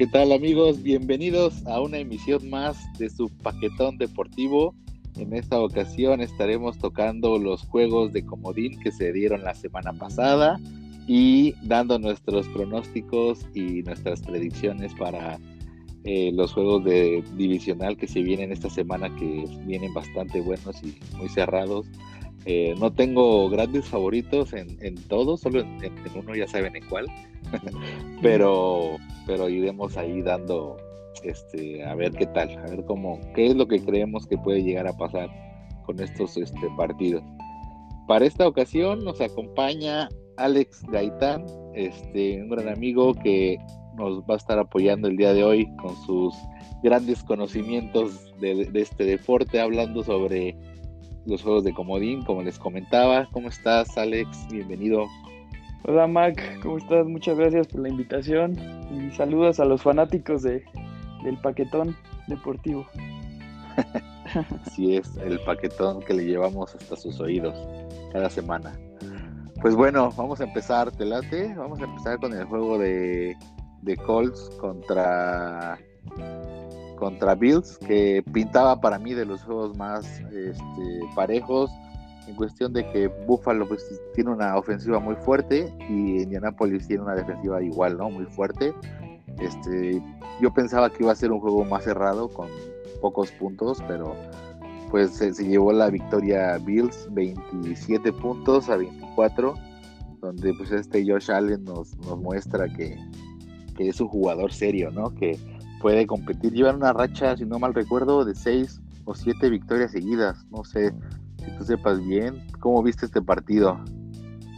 ¿Qué tal amigos? Bienvenidos a una emisión más de su paquetón deportivo. En esta ocasión estaremos tocando los juegos de comodín que se dieron la semana pasada y dando nuestros pronósticos y nuestras predicciones para eh, los juegos de divisional que se vienen esta semana que vienen bastante buenos y muy cerrados. Eh, no tengo grandes favoritos en, en todos, solo en, uno ya saben en cuál. pero, pero iremos ahí dando, este, a ver qué tal, a ver cómo, qué es lo que creemos que puede llegar a pasar con estos este, partidos. Para esta ocasión nos acompaña Alex Gaitán, este, un gran amigo que nos va a estar apoyando el día de hoy con sus grandes conocimientos de este deporte, hablando sobre los juegos de comodín, como les comentaba. ¿Cómo estás, Alex? Bienvenido. Hola Mac, ¿cómo estás? Muchas gracias por la invitación y saludos a los fanáticos de, del paquetón deportivo. Así es, el paquetón que le llevamos hasta sus oídos cada semana. Pues bueno, vamos a empezar, ¿te late? Vamos a empezar con el juego de, de Colts contra, contra Bills, que pintaba para mí de los juegos más este, parejos en cuestión de que Buffalo pues, tiene una ofensiva muy fuerte y Indianapolis tiene una defensiva igual, ¿no? Muy fuerte. Este, yo pensaba que iba a ser un juego más cerrado con pocos puntos, pero pues se, se llevó la victoria Bills 27 puntos a 24, donde pues este Josh Allen nos, nos muestra que, que es un jugador serio, ¿no? Que puede competir, lleva una racha, si no mal recuerdo, de 6 o 7 victorias seguidas, no sé, si tú sepas bien, ¿cómo viste este partido?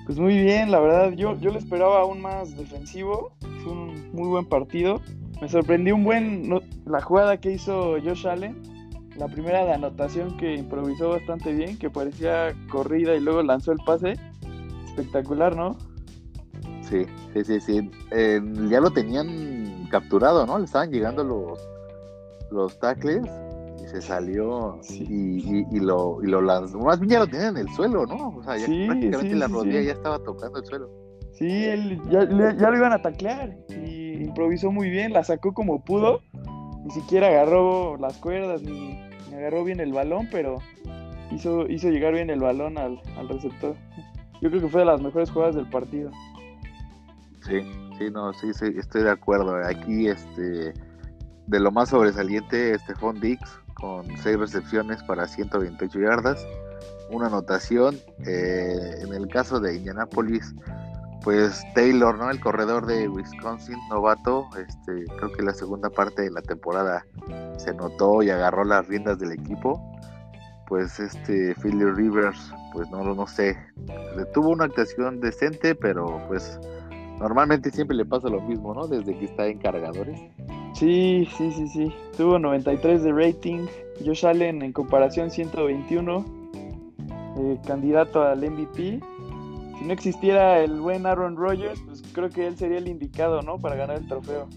Pues muy bien, la verdad, yo, yo lo esperaba aún más defensivo, fue un muy buen partido. Me sorprendió un buen no, la jugada que hizo Josh Allen, la primera de anotación que improvisó bastante bien, que parecía corrida y luego lanzó el pase. Espectacular, ¿no? Sí, sí, sí, sí. Eh, ya lo tenían capturado, ¿no? Le estaban llegando los, los tackles se salió sí. y, y, y, lo, y lo lanzó. Más bien ya lo tenía en el suelo, ¿no? O sea, ya sí, prácticamente sí, la rodilla ya estaba tocando el suelo. Sí, él ya, ya, lo iban a taclear y improvisó muy bien, la sacó como pudo. Ni siquiera agarró las cuerdas ni, ni agarró bien el balón, pero hizo, hizo llegar bien el balón al, al receptor. Yo creo que fue de las mejores jugadas del partido. Sí, sí, no, sí, sí, estoy de acuerdo. Aquí, este, de lo más sobresaliente, Stephon Dix, con 6 recepciones para 128 yardas, una anotación. Eh, en el caso de Indianapolis, pues Taylor, ¿no? El corredor de Wisconsin, novato, este, creo que la segunda parte de la temporada se notó y agarró las riendas del equipo. Pues este Philly Rivers, pues no, no sé, tuvo una actuación decente, pero pues normalmente siempre le pasa lo mismo, ¿no? Desde que está en cargadores. Sí, sí, sí, sí. Tuvo 93 de rating. Josh Allen en comparación 121. Eh, candidato al MVP. Si no existiera el buen Aaron Rodgers, pues creo que él sería el indicado, ¿no? Para ganar el trofeo.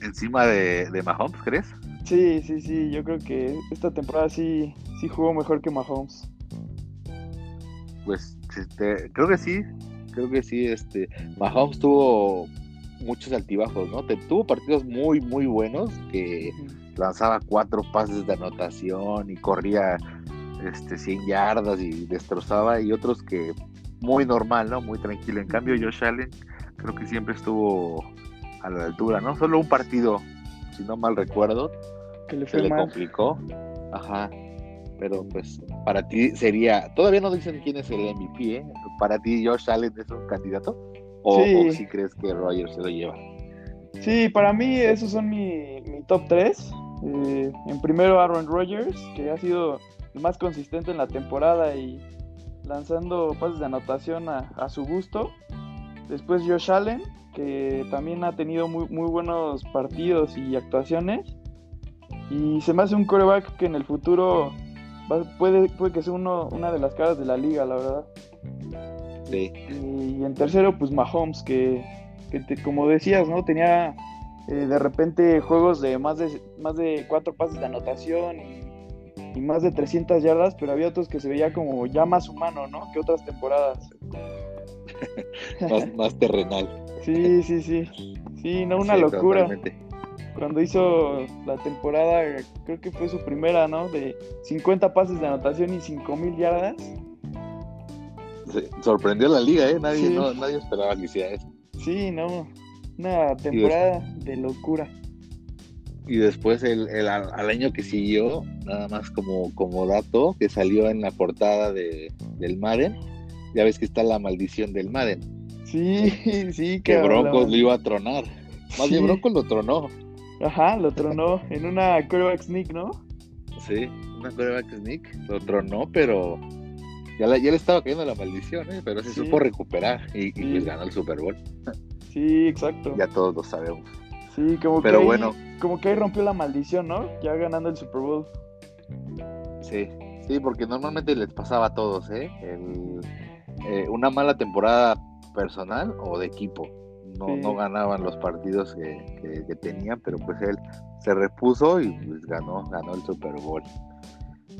¿Encima de, de Mahomes, crees? Sí, sí, sí. Yo creo que esta temporada sí, sí jugó mejor que Mahomes. Pues este, creo que sí. Creo que sí. Este, Mahomes tuvo muchos altibajos, ¿no? Te, tuvo partidos muy, muy buenos que lanzaba cuatro pases de anotación y corría este, 100 yardas y destrozaba, y otros que muy normal, ¿no? Muy tranquilo. En cambio, Josh Allen creo que siempre estuvo a la altura, ¿no? Solo un partido, si no mal recuerdo, que le se le complicó. Ajá. Pero pues para ti sería, todavía no dicen quién es el MVP, ¿eh? Para ti Josh Allen es un candidato. ¿O, sí. o si crees que Rogers se lo lleva? Sí, para mí esos son mi, mi top 3. Eh, en primero Aaron Rodgers, que ha sido el más consistente en la temporada y lanzando pases de anotación a, a su gusto. Después Josh Allen, que también ha tenido muy, muy buenos partidos y actuaciones. Y se me hace un coreback que en el futuro va, puede, puede que sea uno, una de las caras de la liga, la verdad. Sí. Y, en tercero, pues Mahomes, que, que te, como decías, ¿no? Tenía eh, de repente juegos de más de más de cuatro pases de anotación y, y, más de 300 yardas, pero había otros que se veía como ya más humano, ¿no? Que otras temporadas. más, más, terrenal. Sí, sí, sí. Sí, no, una sí, locura. Totalmente. cuando hizo la temporada, creo que fue su primera, ¿no? De 50 pases de anotación y 5000 yardas. Sorprendió la liga, ¿eh? Nadie, nadie esperaba que hiciera eso. Sí, no. Una temporada de locura. Y después el, al año que siguió, nada más como, como dato, que salió en la portada de, del Madden, ya ves que está la maldición del Madden. Sí, sí, que Broncos lo iba a tronar. Más bien Broncos lo tronó. Ajá, lo tronó en una quarterback sneak, ¿no? Sí, una quarterback sneak, lo tronó, pero ya, ya le estaba cayendo la maldición, ¿eh? pero se supo recuperar y, pues ganó el Super Bowl. Sí, exacto. Ya todos lo sabemos. Sí, como pero que bueno. como que ahí rompió la maldición, ¿no? Ya ganando el Super Bowl. Sí, sí, porque normalmente les pasaba a todos, ¿eh? eh una mala temporada personal o de equipo no, no ganaban los partidos que, que, tenían, pero pues él se repuso y pues ganó, ganó el Super Bowl.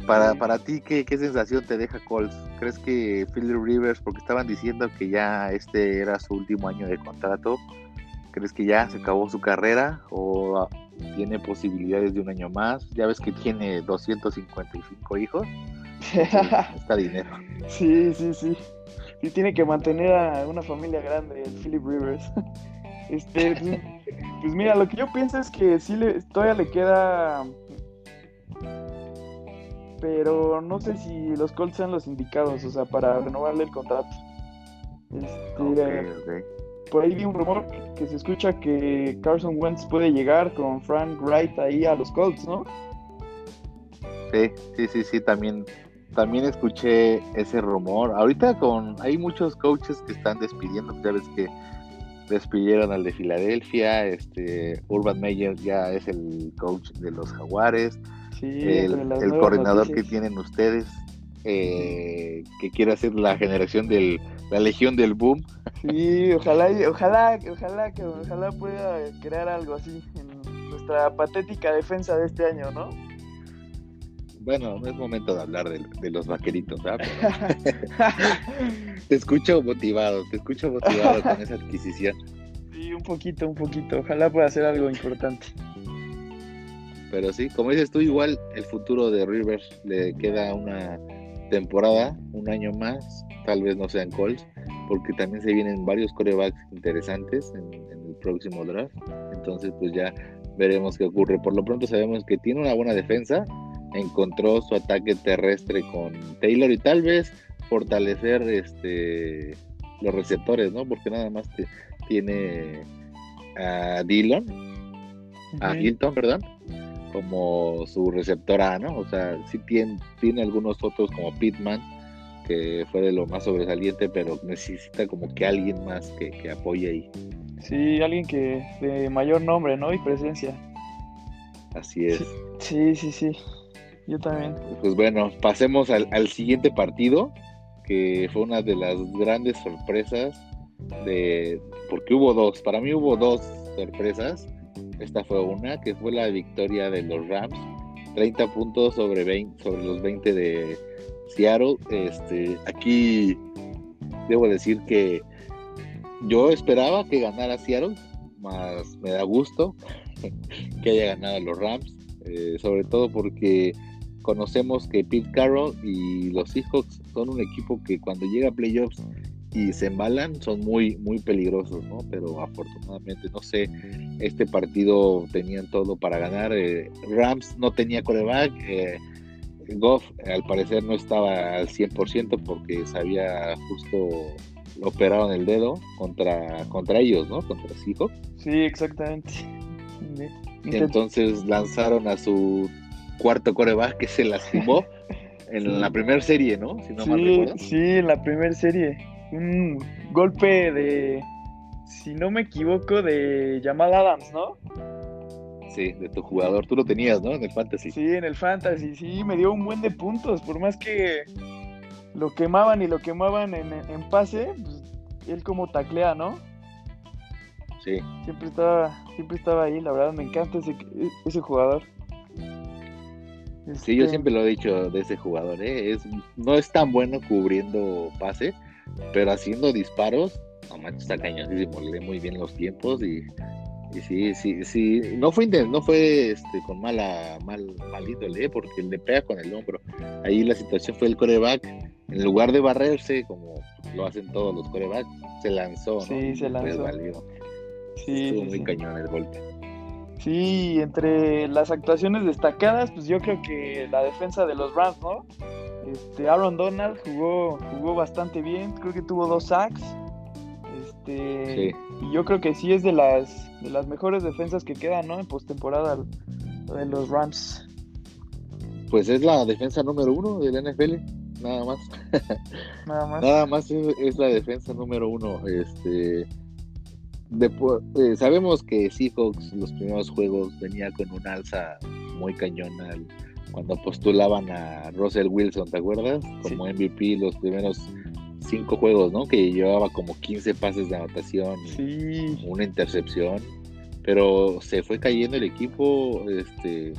Para, para ti, ¿qué, ¿qué, sensación te deja Colts? ¿Crees que Philip Rivers, porque estaban diciendo que ya este era su último año de contrato, ¿crees que ya se acabó su carrera o tiene posibilidades de un año más? Ya ves que tiene 255 hijos. está dinero. Sí, sí, sí y tiene que mantener a una familia grande, el Philip Rivers. Este, pues, pues mira, lo que yo pienso es que sí le, todavía le queda. Pero no sé si los Colts sean los indicados, o sea, para renovarle el contrato. Este, Por ahí vi un rumor que se escucha que Carson Wentz puede llegar con Frank Wright ahí a los Colts, ¿no? Sí, sí, sí, sí, también también escuché ese rumor. Ahorita con hay muchos coaches que están despidiendo, ya ves que despidieron al de Filadelfia, este Urban Meyer ya es el coach de los Jaguares, el, coordinador que tienen ustedes, eh, que quiere hacer la generación del la legión del boom. Sí, ojalá, ojalá, ojalá que ojalá pueda crear algo así en nuestra patética defensa de este año, ¿no? Bueno, no es momento de hablar de, los vaqueritos, ¿verdad? te escucho motivado, te escucho motivado con esa adquisición. Sí, un poquito, un poquito. Ojalá pueda hacer algo importante. Pero sí, como dices tú, igual el futuro de Rivers le queda una temporada, un año más, tal vez no sean Colts, porque también se vienen varios corebacks interesantes en, en el próximo draft. Entonces, pues ya veremos qué ocurre. Por lo pronto sabemos que tiene una buena defensa, encontró su ataque terrestre con Taylor y tal vez fortalecer este los receptores, ¿no? Porque nada más tiene a Dillon, a Hilton, perdón, como su receptora, ¿no? O sea, sí tiene, tiene algunos otros como Pittman, que fue de lo más sobresaliente, pero necesita como que alguien más que, que apoye ahí. Sí, alguien que de mayor nombre, ¿no? Y presencia. Así es. Sí, sí, sí. Yo también. Pues bueno, pasemos al, siguiente partido, que fue una de las grandes sorpresas de porque hubo dos, para mí hubo dos sorpresas. Esta fue una, que fue la victoria de los Rams, 30 puntos sobre 20 sobre los 20 de Seattle. Este, aquí debo decir que yo esperaba que ganara Seattle, más me da gusto que haya ganado los Rams, eh, sobre todo porque conocemos que Pete Carroll y los Seahawks son un equipo que cuando llega a playoffs y se embalan son muy muy peligrosos, ¿no? Pero afortunadamente, no sé, este partido tenían todo para ganar. Eh, Rams no tenía coreback. Eh, Goff al parecer no estaba al 100% porque se había justo operado en el dedo contra, contra ellos, ¿no? Contra Seahawks. Sí, exactamente. Entonces lanzaron a su cuarto coreback que se lastimó en la primera serie, ¿no? Si no sí, mal recuerdo. Sí, en la primera serie. Un golpe de, si no me equivoco, de Jamal Adams, ¿no? Sí, de tu jugador. Tú lo tenías, ¿no? En el fantasy. Sí, en el fantasy, sí, me dio un buen de puntos. Por más que lo quemaban y lo quemaban en, en pase, pues él como taclea, ¿no? Sí. Siempre estaba, siempre estaba ahí, la verdad me encanta ese, ese jugador. Sí, yo este siempre lo he dicho de ese jugador, ¿eh? es, no es tan bueno cubriendo pase, pero haciendo disparos, no manches, está cañosísimo, lee muy bien los tiempos y Y sí, sí, sí, no fue no fue este con mala, mal, mal índole, ¿eh? porque le pega con el hombro. Ahí la situación fue el coreback, en lugar de barrerse, como lo hacen todos los corebacks, se lanzó, Sí, se lanzó. Sí, Estuvo muy cañón el golpe. Sí, entre las actuaciones destacadas, pues yo creo que la defensa de los Rams, ¿no? Este, Aaron Donald jugó, jugó bastante bien, creo que tuvo dos sacks. Este, Y yo creo que sí es de las, de las mejores defensas que quedan, ¿no? En postemporada de los Rams. Pues es la defensa número uno del NFL, nada más. Nada más. nada más es, la defensa número uno. Este, eh, sabemos que Seahawks los primeros juegos venía con un alza muy cañona cuando postulaban a Russell Wilson, ¿te acuerdas? Como MVP los primeros cinco juegos, ¿no? Que llevaba como 15 pases de anotación, sí. una intercepción, pero se fue cayendo el equipo, este,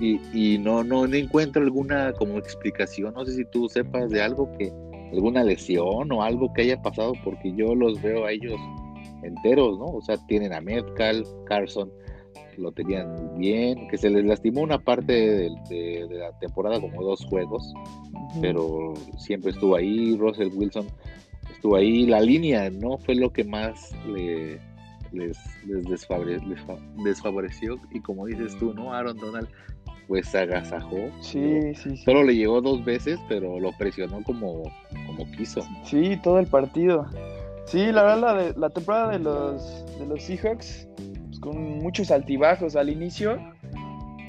y, y no, no, no encuentro alguna como explicación, no sé si tú sepas de algo que, alguna lesión o algo que haya pasado, porque yo los veo a ellos enteros, ¿no? O sea, tienen a Metcalf, Carson, lo tenían bien, que se les lastimó una parte de, la temporada, como dos juegos, pero siempre estuvo ahí, Russell Wilson estuvo ahí, la línea no fue lo que más les, les, desfavoreció, y como dices tú, ¿no? Aaron Donald pues agasajó. Sí, sí, Solo le llegó dos veces, pero lo presionó como, como quiso. Sí, todo el partido. Sí, la verdad, la, de, la temporada de los, de los Seahawks con muchos altibajos al inicio.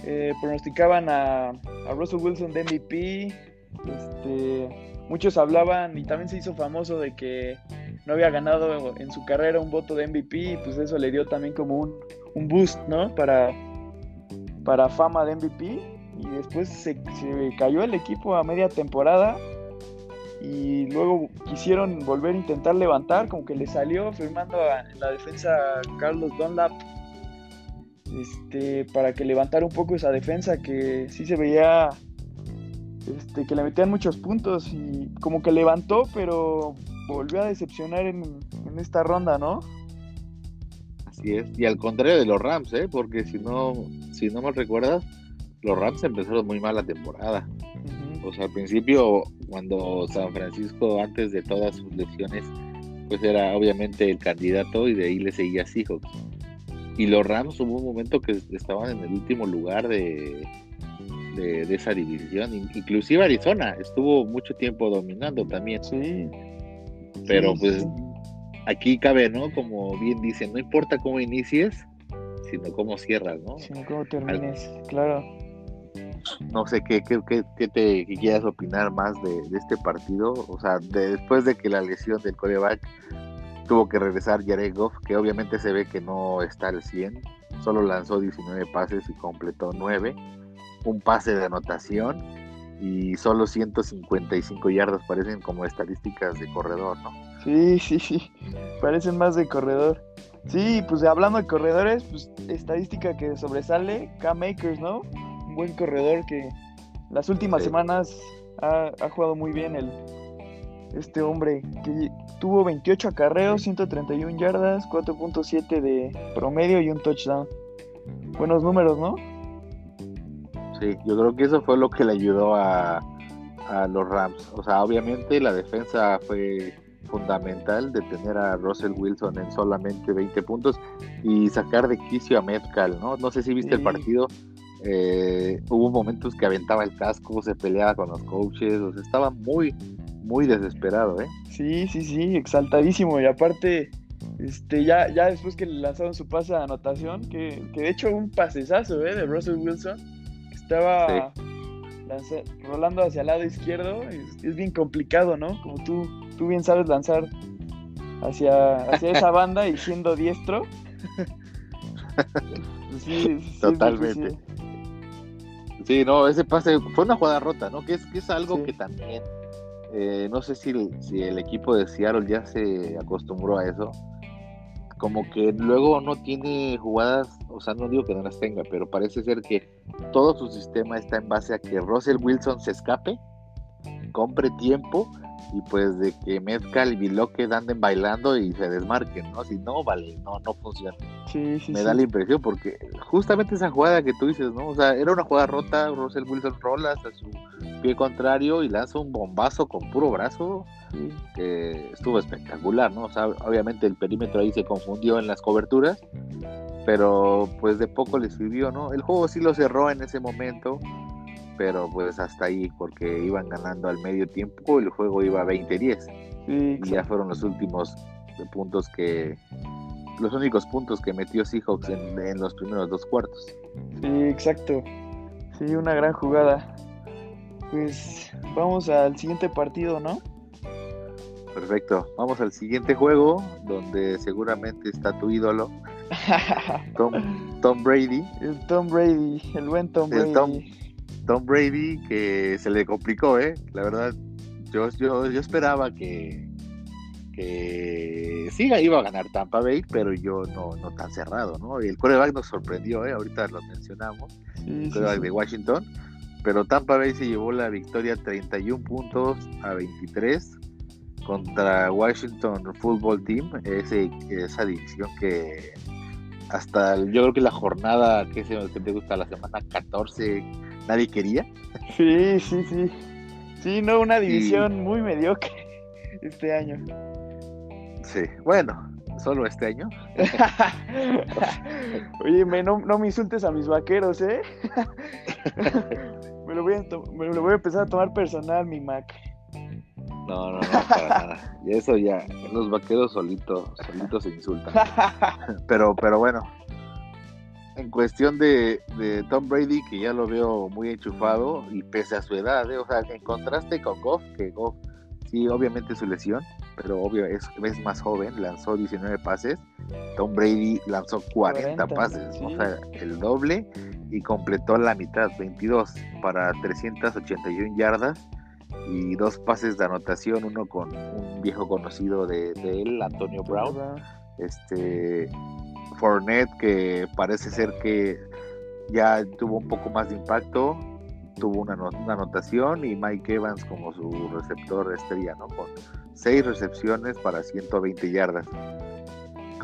Eh, pronosticaban a, Russell Wilson de MVP. Este, muchos hablaban y también se hizo famoso de que no había ganado en su carrera un voto de MVP y pues eso le dio también como un, un boost, ¿no? Para, para fama de MVP y después se, cayó el equipo a media temporada y luego quisieron volver a intentar levantar, como que le salió firmando en la defensa Carlos Dunlap este, para que levantara un poco esa defensa que sí se veía este, que le metían muchos puntos y como que levantó, pero volvió a decepcionar en, esta ronda, ¿no? Así es, y al contrario de los Rams, ¿eh? porque si no, si no me recuerdas, los Rams empezaron muy mal la temporada. O sea, al principio, cuando San Francisco, antes de todas sus lesiones, pues era obviamente el candidato y de ahí le seguía Seahawks y los Rams hubo un momento que estaban en el último lugar de, de, esa división. Inclusive Arizona estuvo mucho tiempo dominando también. Sí. Pero pues aquí cabe, ¿no? Como bien dicen, no importa cómo inicies, sino cómo cierras, ¿no? Sino cómo termines, claro. No sé qué, qué, qué, te quieras opinar más de, este partido. O sea, después de que la lesión del coreback tuvo que regresar Jared Goff, que obviamente se ve que no está al 100, solo lanzó 19 pases y completó 9, un pase de anotación y solo 155 yardas parecen como estadísticas de corredor, ¿no? Sí, sí, sí, parecen más de corredor. Sí, pues hablando de corredores, pues estadística que sobresale, K-Makers, ¿no? Un buen corredor que las últimas semanas ha, ha jugado muy bien el, este hombre que tuvo 28 acarreos, 131 yardas, 4.7 de promedio y un touchdown. Buenos números, ¿no? Sí, yo creo que eso fue lo que le ayudó a, a los Rams. O sea, obviamente la defensa fue fundamental de tener a Russell Wilson en solamente 20 puntos y sacar de quicio a Metcalf, ¿no? No sé si viste el partido. Eh, hubo momentos que aventaba el casco, se peleaba con los coaches, o sea, estaba muy, muy desesperado, ¿eh? Sí, sí, sí, exaltadísimo. Y aparte, este, ya, ya después que le lanzaron su pase de anotación, que, que de hecho un pasesazo, ¿eh? De Russell Wilson, que estaba rolando hacia el lado izquierdo, es, bien complicado, ¿no? Como tú, tú bien sabes lanzar hacia, hacia esa banda y siendo diestro. sí, Totalmente. Sí, no, ese pase fue una jugada rota, ¿no? Que es, que es algo que también eh, no sé si, si el equipo de Seattle ya se acostumbró a eso. Como que luego no tiene jugadas, o sea, no digo que no las tenga, pero parece ser que todo su sistema está en base a que Russell Wilson se escape, compre tiempo y pues de que Metcalf y Biloque anden bailando y se desmarquen, ¿no? Si no, vale, no, no funciona. Sí, sí, Me sí. da la impresión porque justamente esa jugada que tú dices, ¿no? O sea, era una jugada rota, Russell Wilson rola hasta su pie contrario y lanza un bombazo con puro brazo Sí. que estuvo espectacular, ¿no? O sea, obviamente el perímetro ahí se confundió en las coberturas, pero pues de poco le sirvió, ¿no? El juego sí lo cerró en ese momento, pero pues hasta ahí, porque iban ganando al medio tiempo, el juego iba 20-10 Sí, y ya fueron los últimos puntos que, los únicos puntos que metió Seahawks en, en los primeros dos cuartos. Sí, exacto. Sí, una gran jugada. Pues vamos al siguiente partido, ¿no? Perfecto, vamos al siguiente juego, donde seguramente está tu ídolo, Tom, Tom Brady. el Tom Brady, el buen Tom El Brady. Tom- Tom Brady que se le complicó, ¿eh? La verdad, yo, yo, yo esperaba que, que sí iba a ganar Tampa Bay, pero yo no, no tan cerrado, ¿no? Y el quarterback nos sorprendió, ¿eh? Ahorita lo mencionamos, Sí, el sí, sí. de Washington, pero Tampa Bay se llevó la victoria 31 puntos a 23 contra Washington Football Team, ese, esa división que hasta yo creo que la jornada que, se, que te gusta la semana 14 nadie quería. Sí, sí, sí. Sí, no, una división muy mediocre este año. Sí, bueno, solo este año. Oye, me, no, no me insultes a mis vaqueros, ¿eh? me, lo voy a, me lo voy a empezar a tomar personal, mi Mac. No, no, no, para nada. Y eso ya, los vaqueros solitos, solitos se insultan. Pero, pero bueno, en cuestión de, de Tom Brady, que ya lo veo muy enchufado y pese a su edad, ¿eh? o sea, en contraste con Goff, que Goff, sí, obviamente su lesión, pero obvio es, es más joven, lanzó 19 pases, Tom Brady lanzó 40, 40, pases, o sea, el doble y completó la mitad, 22 para 381 yardas y dos pases de anotación, uno con un viejo conocido de, él, Antonio Brown. Este Fournette que parece ser que ya tuvo un poco más de impacto tuvo una, una anotación y Mike Evans como su receptor estrella no con seis recepciones para 120 yardas.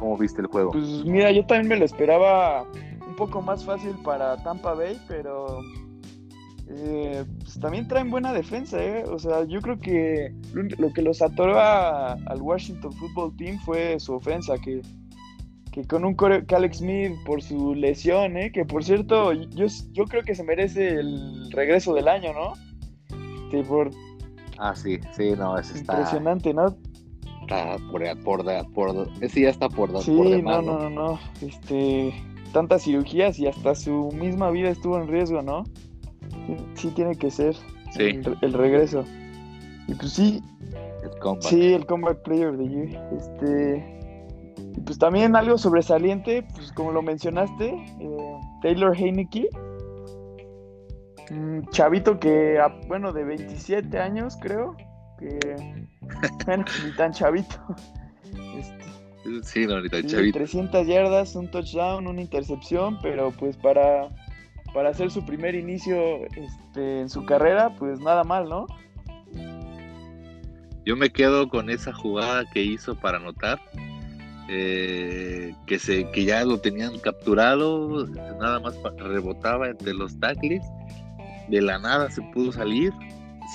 ¿cómo viste el juego? Pues mira, yo también me lo esperaba un poco más fácil para Tampa Bay, pero eh, pues también traen buena defensa, ¿eh? O sea, yo creo que lo, que los atoró a- al Washington Football Team fue su ofensa, que, que con un core, que Alex Smith por su lesión, ¿eh? Que por cierto, yo, yo creo que se merece el regreso del año, ¿no? Sí, por ah sí sí no ese está, impresionante, ¿no? está por, por, por, ese ya está por, Sí, por no, demás, no, no, no. Este, tantas cirugías y hasta su misma vida estuvo en riesgo, ¿no? Sí, tiene que ser Sí. el, el regreso. Y pues sí, El comeback. sí, el Comeback Player of the Year. Este, y pues también algo sobresaliente, pues como lo mencionaste, eh, Taylor Heineke. Un chavito que, ah, bueno, de 27 años creo, que, bueno, ni tan chavito. Este, sí no ahorita Sí, chavito 300 yardas, un touchdown, una intercepción, pero pues para, para hacer su primer inicio este, en su carrera, pues nada mal, ¿no? Yo me quedo con esa jugada que hizo para anotar. eh, que se que ya lo tenían capturado, nada más rebotaba entre los tackles, de la nada se pudo salir,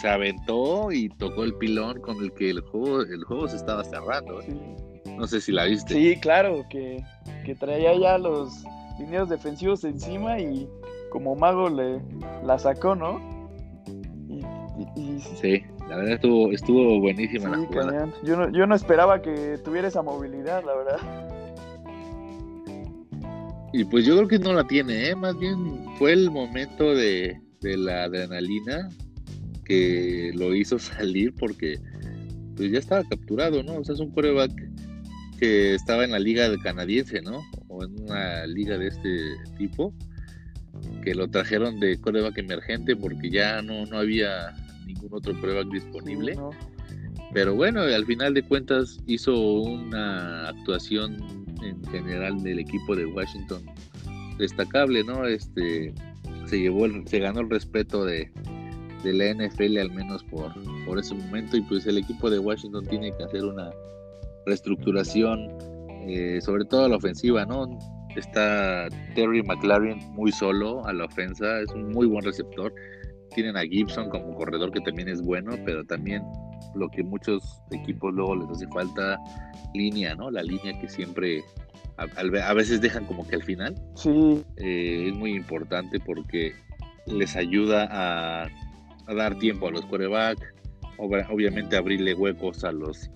se aventó y tocó el pilón con el que el juego el juego se estaba cerrando. ¿eh? Sí, No sé si la viste. Sí, claro, que, que traía ya los lineos defensivos encima y como mago le la sacó, ¿no? Y, y- y sí, la verdad estuvo estuvo buenísima la jugada. cañón. Yo no, yo no esperaba que tuviera esa movilidad, la verdad. Y pues yo creo que no la tiene, ¿eh? más bien fue el momento de, de la adrenalina que lo hizo salir porque pues ya estaba capturado, ¿no? O sea, es un quarterback que estaba en la liga de canadiense, ¿no? O en una liga de este tipo, que lo trajeron de quarterback emergente porque ya no, no había ningún otro quarterback disponible. Sí, ¿no? Pero bueno, al final de cuentas hizo una actuación en general del equipo de Washington destacable, ¿no? Este se llevó, el- se ganó el respeto de, de la NFL al menos por, por ese momento y pues el equipo de Washington tiene que hacer una reestructuración eh, sobre todo a la ofensiva, ¿no? Está Terry McLaren muy solo a la ofensa, es un muy buen receptor. Tienen a Gibson como corredor que también es bueno, pero también lo que muchos equipos luego les hace falta línea, ¿no? La línea que siempre a, veces dejan como que al final. Sí. Eh, es muy importante porque les ayuda a, dar tiempo a los quarterbacks, obviamente abrirle huecos a los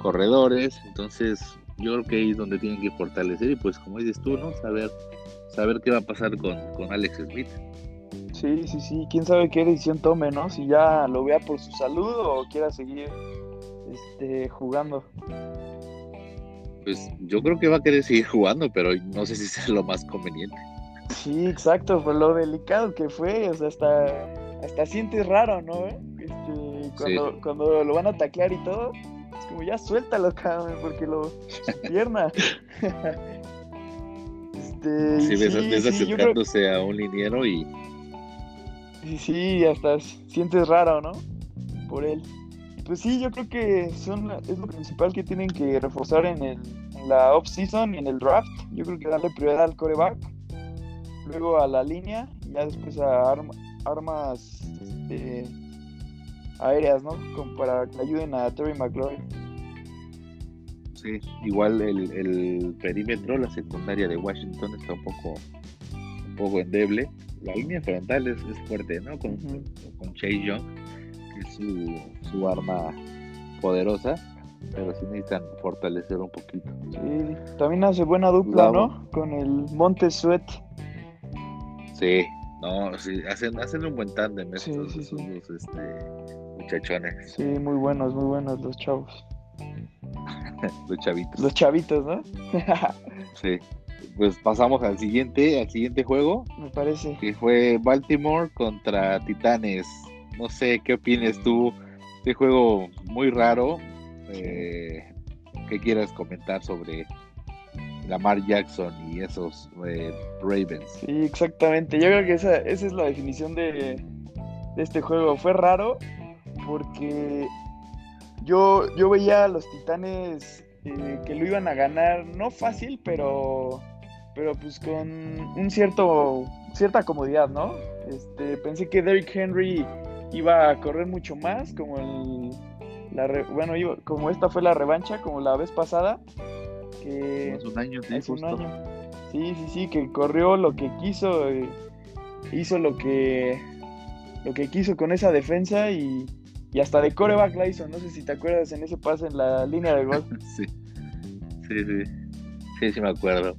corredores. Entonces, yo creo que ahí es donde tienen que fortalecer y pues como dices tú, ¿no? Saber, saber qué va a pasar con, con Alex Smith. Sí, sí, sí, quién sabe qué decisión tome, ¿no? Si ya lo vea por su salud o quiera seguir este, jugando. Pues yo creo que va a querer seguir jugando, pero no sé si es lo más conveniente. Sí, exacto, por lo delicado que fue, o sea, hasta, hasta sientes raro, ¿no? Este, cuando, cuando lo van a taclear y todo, como ya suéltalo, cabrón, porque lo pierna. este, sí, ves, acercándose a un liniero y Sí, sí, hasta sientes raro, ¿no? Por él. Pues sí, yo creo que son, es lo principal que tienen que reforzar en, el, en la off-season y en el draft. Yo creo que darle prioridad al coreback, luego a la línea y ya después a armas este, aéreas, ¿no? Como para que ayuden a Terry McLaurin. Sí, igual el, el perímetro, la secundaria de Washington está un poco, un poco endeble la línea frontal es, fuerte, ¿no? Con, Chase Young, que es su, arma poderosa, pero sí necesitan fortalecer un poquito. Sí, también hace buena dupla, ¿no? Con el Monte Sweat. Sí, no, sí, hacen, hacen un buen tándem estos, este, muchachones. Sí, muy buenos, muy buenos los chavos. los chavitos. Los chavitos, ¿no? sí pues pasamos al siguiente, al siguiente juego. Me parece. Que fue Baltimore contra Titanes. No sé qué opinas tú. Este juego muy raro. Eh, ¿Qué quieras comentar sobre Lamar Jackson y esos eh, Ravens? Sí, exactamente. Yo creo que esa, esa es la definición de, de este juego. Fue raro porque yo, yo veía a los Titanes eh, que lo iban a ganar, no fácil, pero pero pues con un cierto cierta comodidad, ¿no? Este, pensé que Derrick Henry iba a correr mucho más, como el la bueno, como esta fue la revancha, como la vez pasada, que hace un año, sí, un año. Sí, sí, sí, que corrió lo que quiso, eh, hizo lo que lo que quiso con esa defensa y, y hasta de coreback la hizo, no sé si te acuerdas en ese pase en la línea de gol. sí. Sí, sí. Sí, sí me acuerdo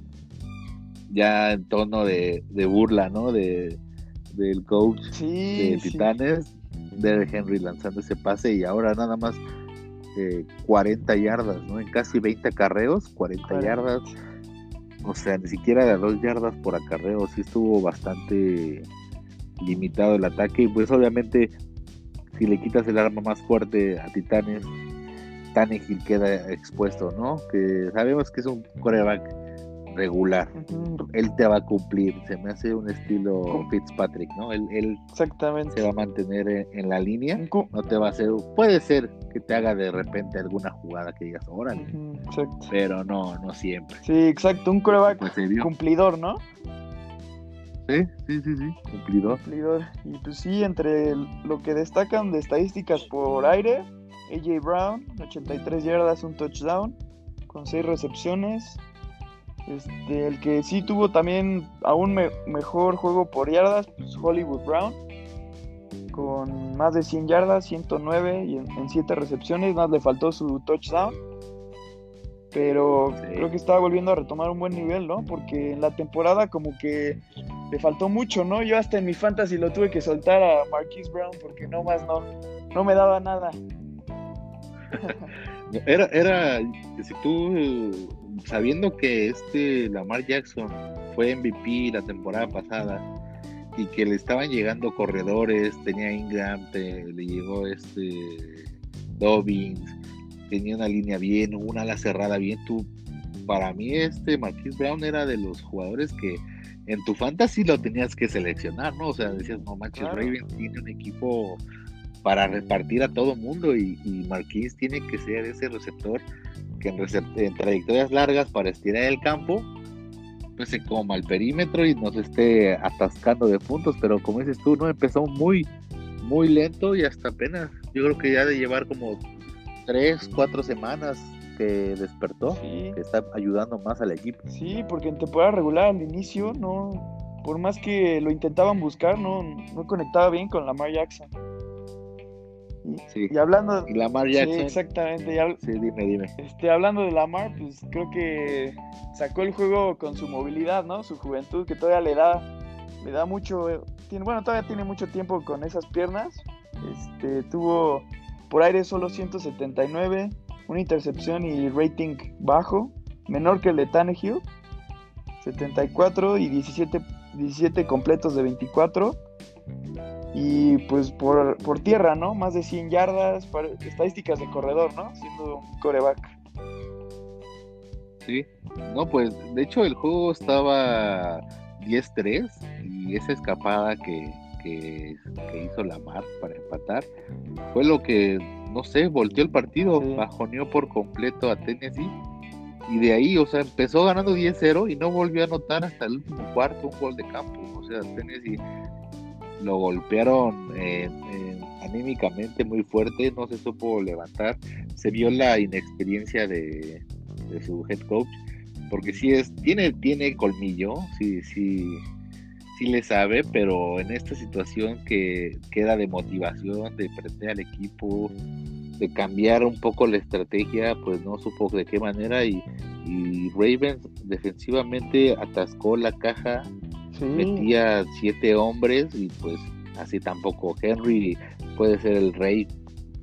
ya en tono de, burla, ¿no? De, del coach de Titanes, de Henry lanzando ese pase y ahora nada más 40 eh, yardas, ¿no? En casi 20 acarreos, 40 yardas. O sea, ni siquiera de dos yardas por acarreo, sí estuvo bastante limitado el ataque y pues obviamente si le quitas el arma más fuerte a Titanes, Tannehill queda expuesto, ¿no? Que sabemos que es un coreback regular. Él te va a cumplir. Se me hace un estilo Fitzpatrick, ¿no? Él, Exactamente. se va a mantener en, la línea. No te va a hacer. Puede ser que te haga de repente alguna jugada que digas, órale. Pero no, no siempre. Sí, exacto. Un coreback pues cumplidor, ¿no? Sí, sí, sí, sí. Cumplidor. Cumplidor. Y pues sí, entre lo que destacan de estadísticas por aire, AJ Brown, 83 yardas, un touchdown, con 6 recepciones, este, el que sí tuvo también aún mejor juego por yardas, pues Hollywood Brown, con más de 100 yardas, 109 y en, 7 recepciones, más le faltó su touchdown. Pero creo que estaba volviendo a retomar un buen nivel, ¿no? Porque en la temporada como que le faltó mucho, ¿no? Yo hasta en mi fantasy lo tuve que soltar a Marquise Brown porque no más no, no me daba nada. era, era, si tú sabiendo que este Lamar Jackson fue MVP la temporada pasada y que le estaban llegando corredores, tenía Ingram, le llegó este Dobbins, tenía una línea bien, una ala cerrada bien, tú para mí este Marquis Brown era de los jugadores que en tu fantasy lo tenías que seleccionar, ¿no? O sea, decías, no manches, Ravens tiene un equipo para repartir a todo mundo y, y Marquis tiene que ser ese receptor que en, trayectorias largas para estirar el campo, pues se coma el perímetro y nos esté atascando de puntos, pero como dices tú, no empezó muy, muy lento y hasta apenas, yo creo que ya de llevar como tres, cuatro semanas que despertó, que está ayudando más al equipo. Sí, porque en temporada regular al inicio no, por más que lo intentaban buscar, no, no conectaba bien con Lamar Jackson. Sí. Y hablando y Lamar Jackson. Sí, exactamente. sí, dime, dime. Este, hablando de Lamar, pues creo que sacó el juego con su movilidad, ¿no? Su juventud que todavía le da le da mucho tiene, bueno, todavía tiene mucho tiempo con esas piernas. Este, tuvo por aire solo 179, una intercepción y rating bajo, menor que el de Tannehill, 74 y 17, 17 completos de 24. Y pues por, por tierra, ¿no? Más de 100 yardas, estadísticas de corredor, ¿no? Siendo un coreback. Sí, no, pues de hecho el juego estaba 10-3 y esa escapada que, que, hizo Lamar para empatar fue lo que, no sé, volteó el partido, bajoneó por completo a Tennessee y de ahí, o sea, empezó ganando 10-0 y no volvió a anotar hasta el último cuarto un gol de campo. O sea, Tennessee lo golpearon anímicamente muy fuerte, no se supo levantar. Se vio la inexperiencia de, de su head coach, porque sí es, tiene, tiene colmillo, sí, sí, sí le sabe, pero en esta situación que queda de motivación, de prender al equipo, de cambiar un poco la estrategia, pues no supo de qué manera y, Ravens defensivamente atascó la caja, metía siete hombres y pues así tampoco Henry puede ser el rey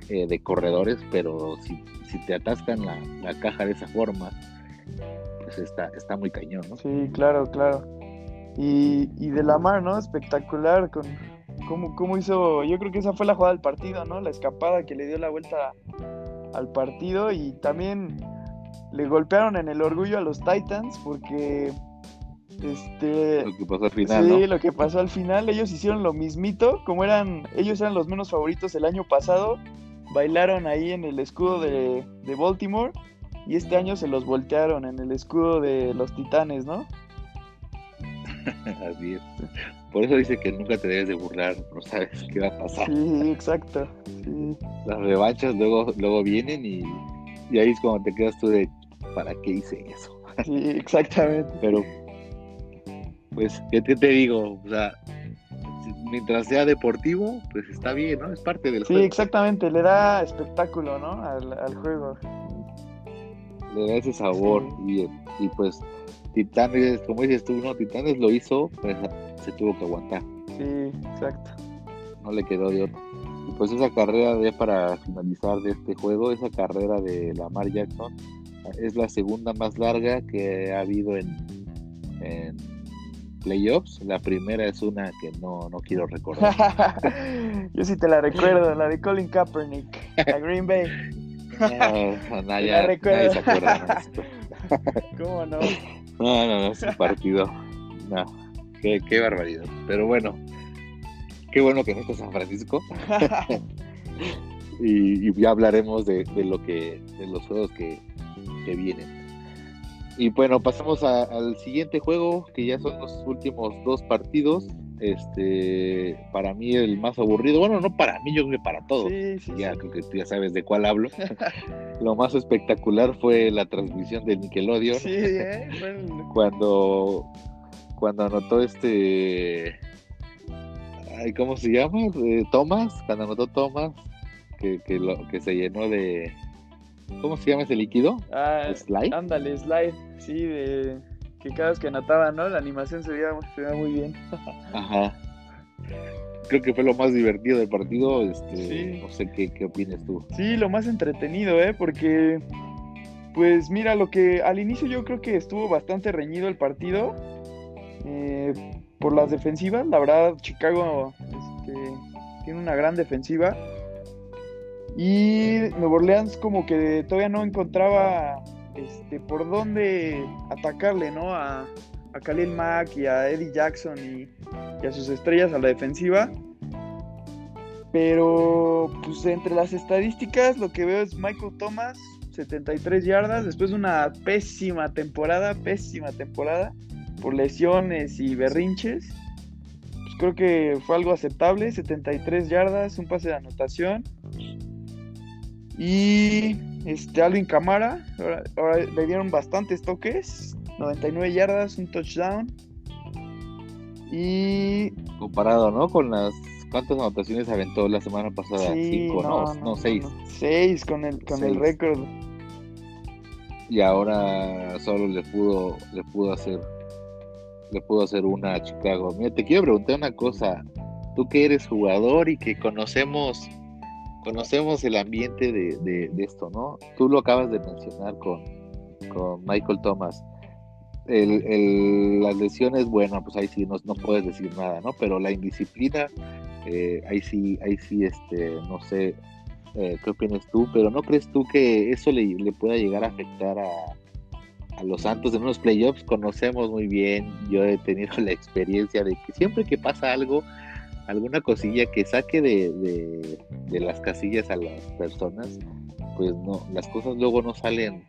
eh, de corredores, pero si, si te atascan la, la, caja de esa forma, pues está, está muy cañón, ¿no? Sí, claro, claro. Y, y de la mar, ¿no? Espectacular con cómo, cómo hizo, yo creo que esa fue la jugada del partido, ¿no? La escapada que le dio la vuelta al partido y también le golpearon en el orgullo a los Titans porque este lo que pasó al final sí lo que pasó al final ellos hicieron lo mismito como eran ellos eran los menos favoritos el año pasado bailaron ahí en el escudo de, de Baltimore y este año se los voltearon en el escudo de los Titanes no Así es. Por eso dice que nunca te debes de burlar, no sabes qué va a pasar. Sí, exacto. Las revanchas luego, luego vienen y, ahí es cuando te quedas tú de ¿para qué hice eso? Sí, exactamente. Pero, pues, ¿qué te, digo? O sea, mientras sea deportivo, pues está bien, ¿no? Es parte del juego. Sí, exactamente, le da espectáculo, ¿no? Al, juego. Le da ese sabor y, y pues Titanes, como dices tú, no, Titanes lo hizo, pues se tuvo que aguantar. Sí, exacto. No le quedó de otro. Y pues esa carrera de para finalizar de este juego, esa carrera de Lamar Jackson es la segunda más larga que ha habido en, en playoffs. La primera es una que no, no quiero recordar. Yo sí te la recuerdo, la de Colin Kaepernick, a Green Bay. No, no, ya, nadie se acuerda ¿Cómo no? No, no, no, es un partido. No, qué, qué barbaridad. Pero bueno, qué bueno que no está San Francisco. y, ya hablaremos de, lo que, de los juegos que, que vienen. Y bueno, pasamos al siguiente juego, que ya son los últimos dos partidos. Este, para mí el más aburrido, bueno, no para mí, yo creo que para todos. ya creo que tú ya sabes de cuál hablo. Lo más espectacular fue la transmisión de Nickelodeon. Sí, ¿eh? cuando cuando anotó este ¿cómo se llama? Eh, Thomas, cuando anotó Thomas que, que, lo, que se llenó de ¿cómo se llama ese líquido? Ah, slide. Ándale, slide, sí, de que cada vez que anotaba, ¿no? La animación se veía, muy bien. Ajá. Creo que fue lo más divertido del partido. Este, No sé qué, qué opinas tú. Sí, lo más entretenido, ¿eh? Porque, pues mira, lo que al inicio yo creo que estuvo bastante reñido el partido. Eh, por las defensivas, la verdad, Chicago este, tiene una gran defensiva. Y Nuevo Orleans como que todavía no encontraba este, por dónde atacarle, ¿no? A, a Khalil Mack y a Eddie Jackson y, a sus estrellas a la defensiva. Pero, pues entre las estadísticas, lo que veo es Michael Thomas, 73 yardas, después de una pésima temporada, pésima temporada, por lesiones y berrinches. Pues creo que fue algo aceptable, 73 yardas, un pase de anotación. Y este Alvin Camara, ahora, le dieron bastantes toques, 99 yardas, un touchdown. Y comparado, ¿no? Con las cuántas anotaciones aventó la semana pasada, cinco, no, no, seis. seis con el con el récord. Y ahora solo le pudo le pudo hacer le pudo hacer una a Chicago. Mira, te quiero preguntar una cosa. Tú que eres jugador y que conocemos conocemos el ambiente de, esto, ¿no? Tú lo acabas de mencionar con, con Michael Thomas. El, las lesiones, bueno, pues ahí sí no, no puedes decir nada, ¿no? Pero la indisciplina, eh, ahí sí, ahí sí, este, no sé, eh, qué opinas tú, pero ¿no crees tú que eso le, le pueda llegar a afectar a, a los Santos en unos playoffs? Conocemos muy bien, yo he tenido la experiencia de que siempre que pasa algo, alguna cosilla que saque de, de, las casillas a las personas, pues no, las cosas luego no salen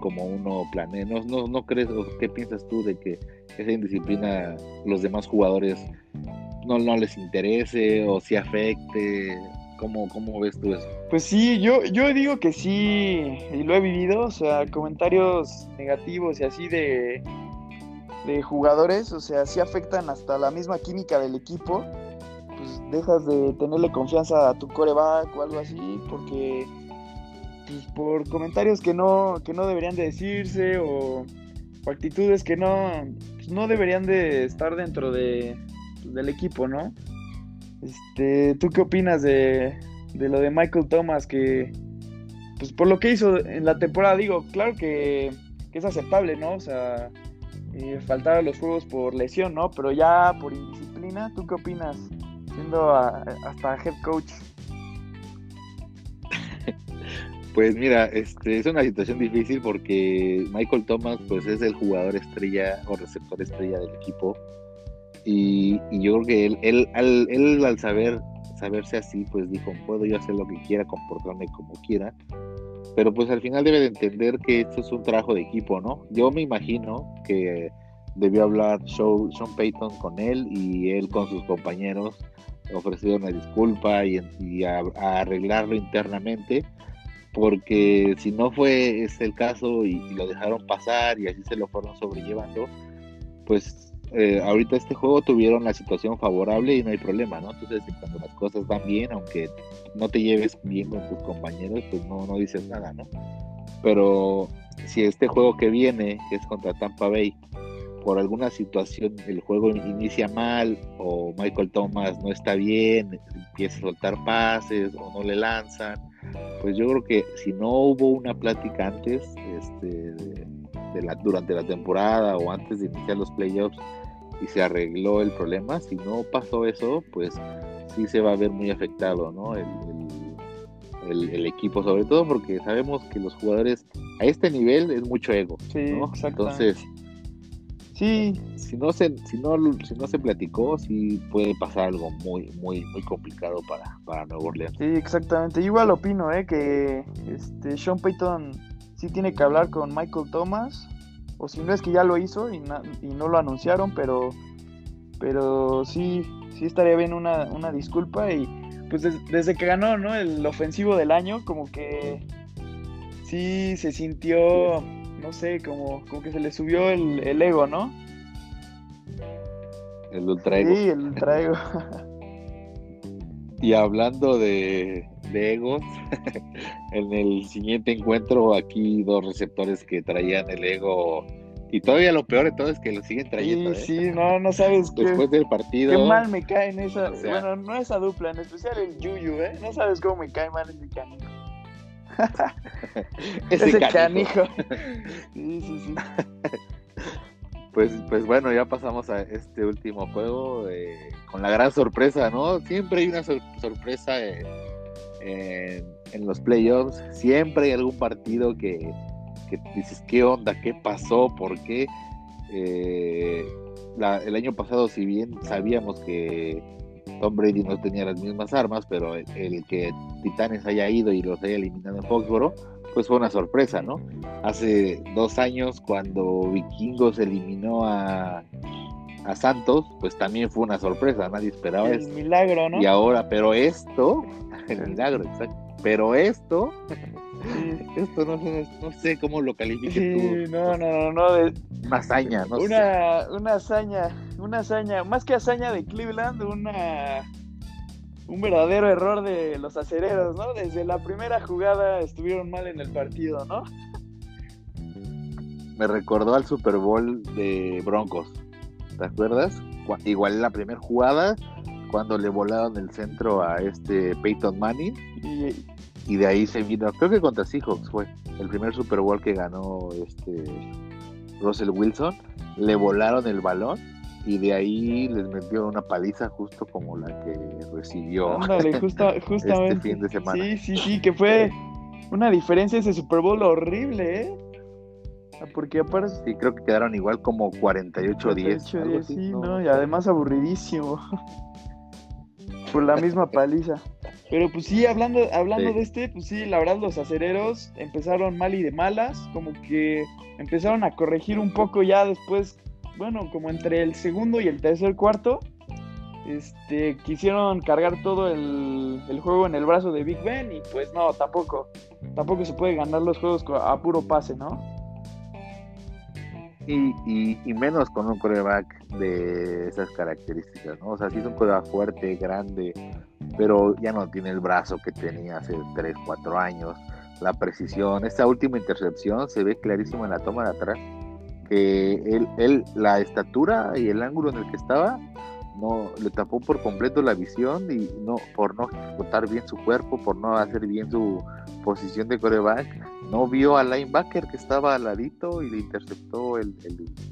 como uno planea. ¿No, no, no crees o qué piensas tú de que esa indisciplina los demás jugadores no, no les interese o si afecte? ¿Cómo, ¿Cómo ves tú eso? Pues sí, yo, yo digo que sí, y lo he vivido, o sea, comentarios negativos y así de, de jugadores, o sea, sí afectan hasta la misma química del equipo pues dejas de tenerle confianza a tu coreback o algo así, porque pues, por comentarios que no, que no deberían de decirse o, actitudes que no, pues, no deberían de estar dentro de, del equipo, ¿no? Este, ¿Tú qué opinas de, de lo de Michael Thomas? Que, pues por lo que hizo en la temporada, digo, claro que, que es aceptable, ¿no? O sea, eh, faltar a los juegos por lesión, ¿no? Pero ya por indisciplina, ¿tú qué opinas? Hasta head coach? Pues mira, este es una situación difícil porque Michael Thomas pues es el jugador estrella o receptor estrella del equipo y, yo creo que él, él, al, él al saber saberse así pues dijo puedo yo hacer lo que quiera, comportarme como quiera, pero pues al final debe de entender que esto es un trabajo de equipo, ¿no? Yo me imagino que debió hablar Sean Payton con él y él con sus compañeros ofreció una disculpa y, a, arreglarlo internamente, porque si no fue ese el caso y, lo dejaron pasar y así se lo fueron sobrellevando, pues eh, ahorita este juego tuvieron la situación favorable y no hay problema, ¿no? Entonces cuando las cosas van bien, aunque no te lleves bien con tus compañeros, pues no, no dices nada, ¿no? Pero si este juego que viene, que es contra Tampa Bay, por alguna situación el juego inicia mal o Michael Thomas no está bien, empieza a soltar pases o no le lanzan, pues yo creo que si no hubo una plática antes, este, de, la, durante la temporada o antes de iniciar los playoffs y se arregló el problema, si no pasó eso, pues sí se va a ver muy afectado, ¿no? El, el, equipo, sobre todo porque sabemos que los jugadores a este nivel es mucho ego, sí, ¿no? Entonces Sí. Si no se, si no, si no se platicó, sí puede pasar algo muy, muy, muy complicado para, para Nuevo Orleans. Sí, exactamente. Igual opino, ¿eh? Que este Sean Payton sí tiene que hablar con Michael Thomas. O si no es que ya lo hizo y, y no lo anunciaron, pero, pero sí, sí estaría bien una, una disculpa. Y pues desde que ganó, ¿no? El ofensivo del año, como que sí se sintió no sé, como, como que se le subió el, el ego, ¿no? El ultra ego. Sí, el ultra ego. y hablando de, de egos, en el siguiente encuentro aquí dos receptores que traían el ego y todavía lo peor de todo es que lo siguen trayendo. Sí, ¿eh? sí, no, no sabes Después del partido. Qué mal me cae en esa. bueno, no esa dupla, en especial el Yuyu, ¿eh? No sabes cómo me cae mal ese canijo. Ese, canijo. Pues, pues bueno, ya pasamos a este último juego eh, con la gran sorpresa, ¿no? Siempre hay una sorpresa en, los playoffs, siempre hay algún partido que, que dices, ¿qué onda? ¿Qué pasó? ¿Por qué? Eh, el año pasado, si bien sabíamos que Tom Brady no tenía las mismas armas, pero el, que Titanes haya ido y los haya eliminado en Foxboro, pues fue una sorpresa, ¿no? Hace dos años, cuando Vikingos eliminó a, a Santos, pues también fue una sorpresa, nadie esperaba el milagro, ¿no? Y ahora, pero esto, el milagro, exacto. Pero esto, esto no, no, sé cómo lo califiques tú. No, no, no, no. Una hazaña, no una, sé. Una hazaña, una hazaña, más que hazaña de Cleveland, una un verdadero error de los acereros, ¿no? Desde la primera jugada estuvieron mal en el partido, ¿no? Me recordó al Super Bowl de Broncos, ¿te acuerdas? Igual en la primera jugada, cuando le volaron el centro a este Peyton Manning. Y, de ahí se vino, creo que contra Seahawks fue el primer Super Bowl que ganó este Russell Wilson. Le volaron el balón y de ahí les metió una paliza justo como la que recibió este fin de semana. Sí, sí, sí, que fue una diferencia ese Super Bowl horrible, ¿eh? Ah, porque aparte... Sí, creo que quedaron igual como 48-10. 48-10, sí, ¿no? Y además aburridísimo. Por la misma paliza. Pero pues sí, hablando, hablando de este, pues sí, la verdad los acereros empezaron mal y de malas, como que empezaron a corregir un poco ya después bueno, como entre el segundo y el tercer cuarto, este, quisieron cargar todo el, juego en el brazo de Big Ben y pues no, tampoco, tampoco se puede ganar los juegos a puro pase, ¿no? Y, y, menos con un coreback de esas características, ¿no? O sea, sí es un coreback fuerte, grande, pero ya no tiene el brazo que tenía hace 3, 4 años. La precisión, esta última intercepción se ve clarísimo en la toma de atrás que él, él, la estatura y el ángulo en el que estaba no le tapó por completo la visión y no por no ejecutar bien su cuerpo, por no hacer bien su posición de coreback, no vio al linebacker que estaba al ladito y le interceptó el,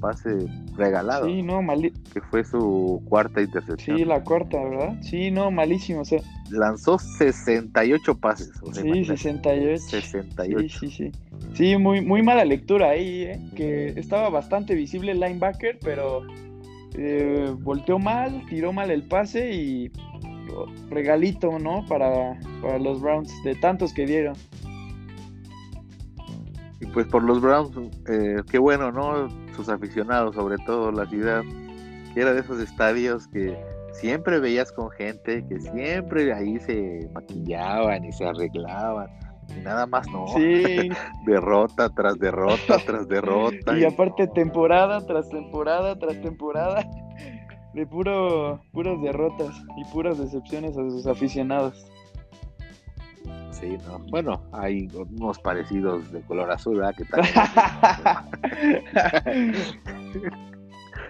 pase regalado. Sí, no, Que fue su cuarta intercepción. Sí, la cuarta, ¿verdad? Sí, no, malísimo. O sea, Lanzó 68 pases. sí, 68. 68. Sí, sí, sí. Sí, muy, muy mala lectura ahí, ¿eh? que estaba bastante visible el linebacker, pero eh, volteó mal, tiró mal el pase y regalito, ¿no? Para, para los Browns, de tantos que dieron. Y pues por los Browns, eh, qué bueno, ¿no? Sus aficionados, sobre todo la ciudad, que era de esos estadios que siempre veías con gente, que siempre ahí se maquillaban y se arreglaban y nada más no. Sí. derrota tras derrota tras derrota. y, aparte temporada tras temporada tras temporada de puro puras derrotas y puras decepciones a sus aficionados. Sí, no. Bueno, hay unos parecidos de color azul, ¿verdad? Que tal?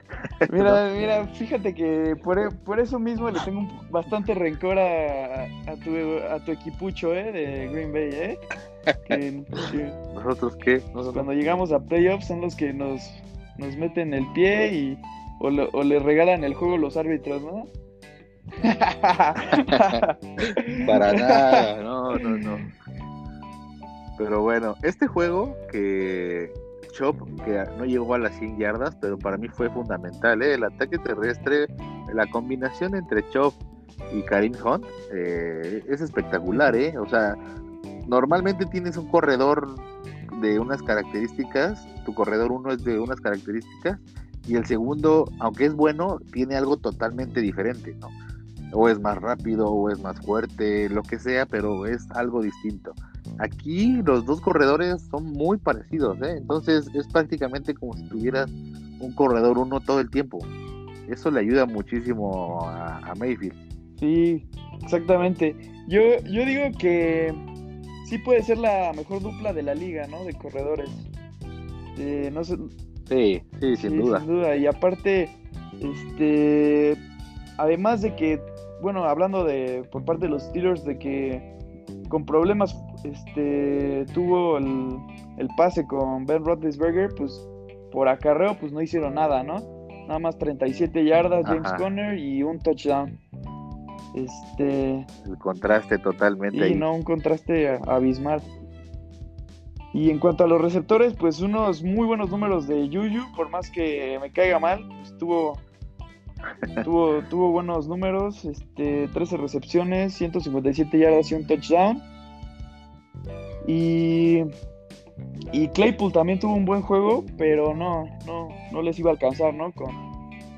Mira, mira, fíjate que por, por, eso mismo le tengo bastante rencor a, a, tu, a tu equipucho, ¿eh? De Green Bay, ¿eh? ¿Nosotros qué? Cuando llegamos a playoffs son los que nos, nos meten el pie y o, o le regalan el juego los árbitros, ¿no? Para nada, no, no, no. Pero bueno, este juego que Chop, que no llegó a las 100 yardas, pero para mí fue fundamental. ¿eh? El ataque terrestre, la combinación entre Chop y Karim Hunt eh, es espectacular. ¿eh? O sea, normalmente tienes un corredor de unas características, tu corredor uno es de unas características, y el segundo, aunque es bueno, tiene algo totalmente diferente. ¿no? O es más rápido, o es más fuerte, lo que sea, pero es algo distinto. Aquí los dos corredores son muy parecidos, ¿eh? entonces es prácticamente como si tuvieras un corredor uno todo el tiempo. Eso le ayuda muchísimo a, Mayfield. Sí, exactamente. Yo, yo digo que sí puede ser la mejor dupla de la liga, ¿no? De corredores. Eh, no sé. Sí, sí, sin duda. Sin duda. Y aparte, este, además de que, bueno, hablando de por parte de los Steelers de que con problemas este, tuvo el, pase con Ben Roethlisberger, pues por acarreo pues no hicieron nada, ¿no? Nada más 37 yardas James Conner y un touchdown. Este el contraste totalmente y no un contraste abismal. Y en cuanto a los receptores, pues unos muy buenos números de Yuyu, por más que me caiga mal, pues tuvo, tuvo, tuvo buenos números, este, 13 recepciones, 157 yardas y un touchdown. Y, y Claypool también tuvo un buen juego, pero no, no, no les iba a alcanzar, ¿no? Con,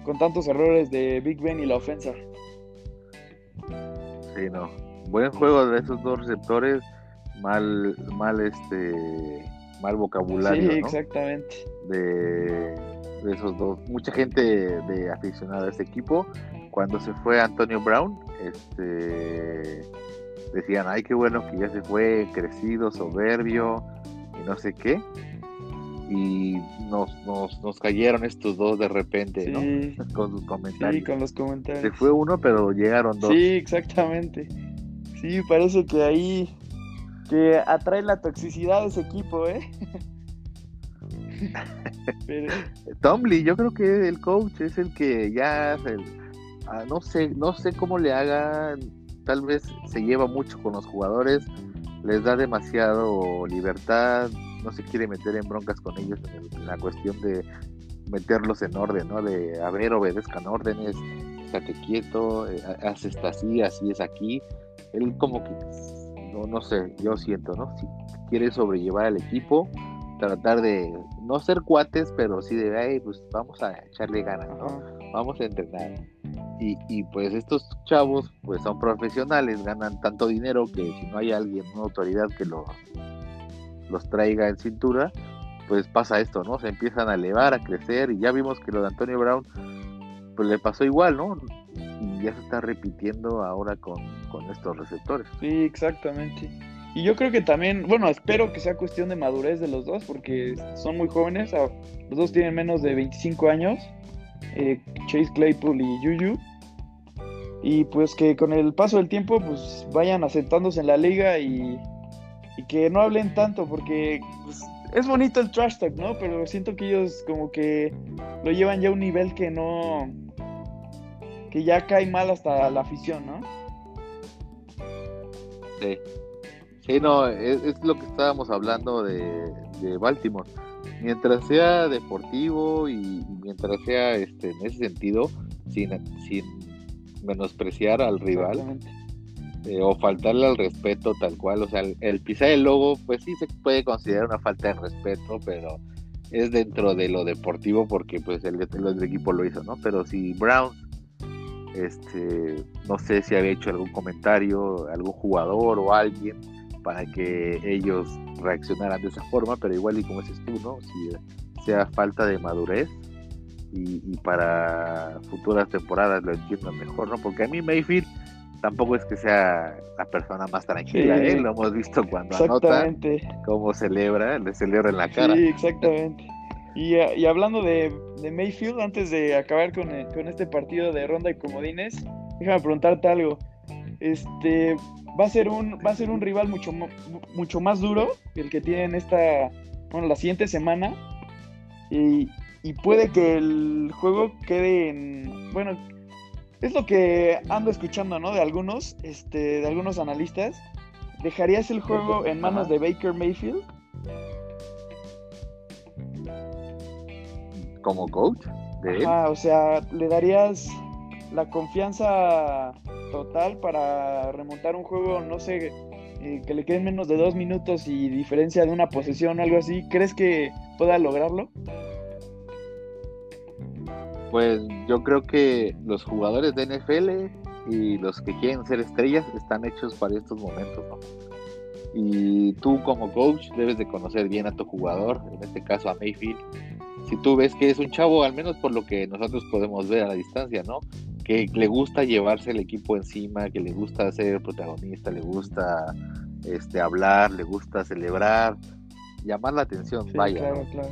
con tantos errores de Big Ben y la ofensa. Sí, no. Buen juego de esos dos receptores mal, mal este, mal vocabulario. Sí, exactamente. De, esos dos. Mucha gente de aficionada a este equipo, cuando se fue Antonio Brown, este, decían, ay, qué bueno que ya se fue, crecido, soberbio, y no sé qué. Y nos, nos, nos cayeron estos dos de repente, ¿no? Con sus comentarios. Sí, con los comentarios. Se fue uno, pero llegaron dos. Sí, exactamente. Sí, parece que ahí que atrae la toxicidad de ese equipo, ¿eh? Tomly, yo creo que el coach es el que ya, ah, no sé, no sé cómo le haga, tal vez se lleva mucho con los jugadores, les da demasiado libertad, no se quiere meter en broncas con ellos en, la cuestión de meterlos en orden, ¿no? De, a ver, obedezcan órdenes, estate quieto, eh, haz esta así, así es aquí. Él como que no, no sé, yo siento, ¿no? Si quiere sobrellevar al equipo, tratar de no ser cuates, pero sí de, ay, pues vamos a echarle ganas, ¿no? Vamos a entrenar. Y, y, pues estos chavos, pues son profesionales, ganan tanto dinero que si no hay alguien, una autoridad que los, los traiga en cintura, pues pasa esto, ¿no? Se empiezan a elevar, a crecer, y ya vimos que lo de Antonio Brown, pues le pasó igual, ¿no? y ya se está repitiendo ahora con, estos receptores. Sí, exactamente. Y yo creo que también, bueno, espero que sea cuestión de madurez de los dos, porque son muy jóvenes, los dos tienen menos de 25 años, eh, Chase Claypool y Juju. Y pues que con el paso del tiempo, pues vayan asentándose en la liga y, que no hablen tanto, porque pues, es bonito el trash talk, ¿no? Pero siento que ellos como que lo llevan ya a un nivel que no, que ya cae mal hasta la afición, ¿no? Sí. Sí, no, es, lo que estábamos hablando de, Baltimore. Mientras sea deportivo y, mientras sea este en ese sentido, sin, sin menospreciar al rival eh, o faltarle al respeto tal cual, o sea, el, pisar el logo, pues sí se puede considerar una falta de respeto, pero es dentro de lo deportivo porque pues el, el equipo lo hizo, ¿no? Pero si Brown este, no sé si había hecho algún comentario, algún jugador o alguien para que ellos reaccionaran de esa forma, pero igual y como dices tú, ¿no? Si sea falta de madurez y, para futuras temporadas lo entiendo mejor, ¿no? Porque a mí Mayfield tampoco es que sea la persona más tranquila, ¿eh? Lo hemos visto cuando anota, cómo celebra, le celebra en la cara. Sí, exactamente. Y, hablando de, Mayfield, antes de acabar con, este partido de ronda y comodines, déjame preguntarte algo. Este va a ser un va a ser un rival mucho mucho más duro que el que tienen esta bueno la siguiente semana. Y, puede que el juego quede en bueno es lo que ando escuchando no de algunos este de algunos analistas. Dejarías el juego en manos de Baker Mayfield como coach de o sea, le darías la confianza total para remontar un juego, no sé, eh, que le queden menos de dos minutos y diferencia de una posesión o algo así. ¿Crees que pueda lograrlo? Pues yo creo que los jugadores de NFL y los que quieren ser estrellas están hechos para estos momentos, ¿no? Y tú como coach debes de conocer bien a tu jugador, en este caso a Mayfield, si tú ves que es un chavo, al menos por lo que nosotros podemos ver a la distancia, ¿no? Que le gusta llevarse el equipo encima, que le gusta ser protagonista, le gusta este, hablar, le gusta celebrar, llamar la atención, vaya. Claro, claro.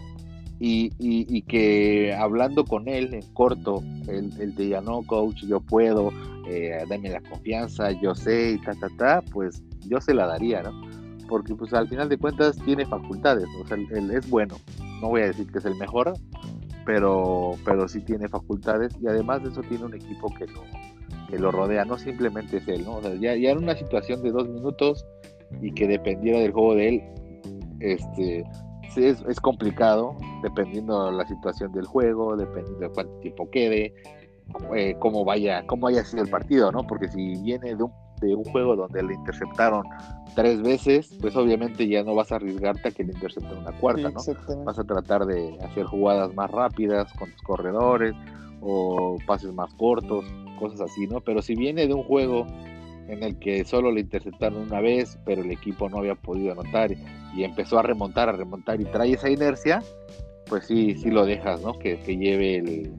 Y, y, que hablando con él en corto, él, te diga, no, coach, yo puedo, eh, dame la confianza, yo sé, y ta, ta, ta, pues yo se la daría, ¿no? Porque pues al final de cuentas tiene facultades, o sea, él es bueno, no voy a decir que es el mejor, pero, pero sí tiene facultades y además de eso tiene un equipo que lo, que lo rodea, no simplemente es él, ¿no? O sea, ya, ya en una situación de dos minutos y que dependiera del juego de él, este, es, es complicado dependiendo de la situación del juego, dependiendo de cuánto tiempo quede, eh, cómo vaya, cómo haya sido el partido, ¿no? Porque si viene de un, de un juego donde le interceptaron tres veces, pues obviamente ya no vas a arriesgarte a que le intercepten una cuarta, ¿no? Vas a tratar de hacer jugadas más rápidas con tus corredores o pases más cortos, cosas así, ¿no? Pero si viene de un juego en el que solo le interceptaron una vez, pero el equipo no había podido anotar y empezó a remontar, a remontar y trae esa inercia, pues sí, sí lo dejas, ¿no? Que, que lleve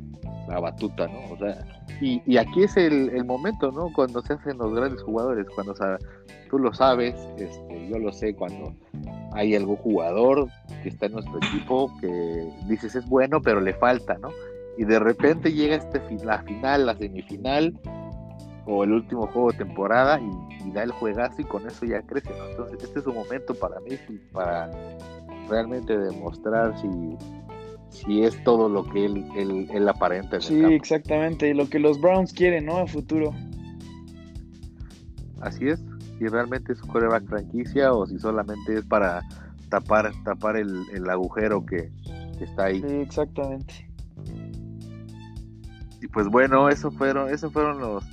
la batuta, ¿no? O sea, y, y aquí es el, el, momento, ¿no? Cuando se hacen los grandes jugadores, cuando tú lo sabes, este, yo lo sé, cuando hay algún jugador que está en nuestro equipo que dices es bueno, pero le falta, ¿no? Y de repente llega este, la final, la semifinal, o el último juego de temporada y, da el juegazo y con eso ya crece. Entonces este es un momento para mí para realmente demostrar si, si es todo lo que él, él, él aparenta. sí, exactamente, y lo que los Browns quieren, ¿no? A futuro. Así es, si realmente es un coreback franquicia o si solamente es para tapar, tapar el, el agujero que, que, está ahí. Sí, exactamente. Y pues bueno, eso fueron, esos fueron los,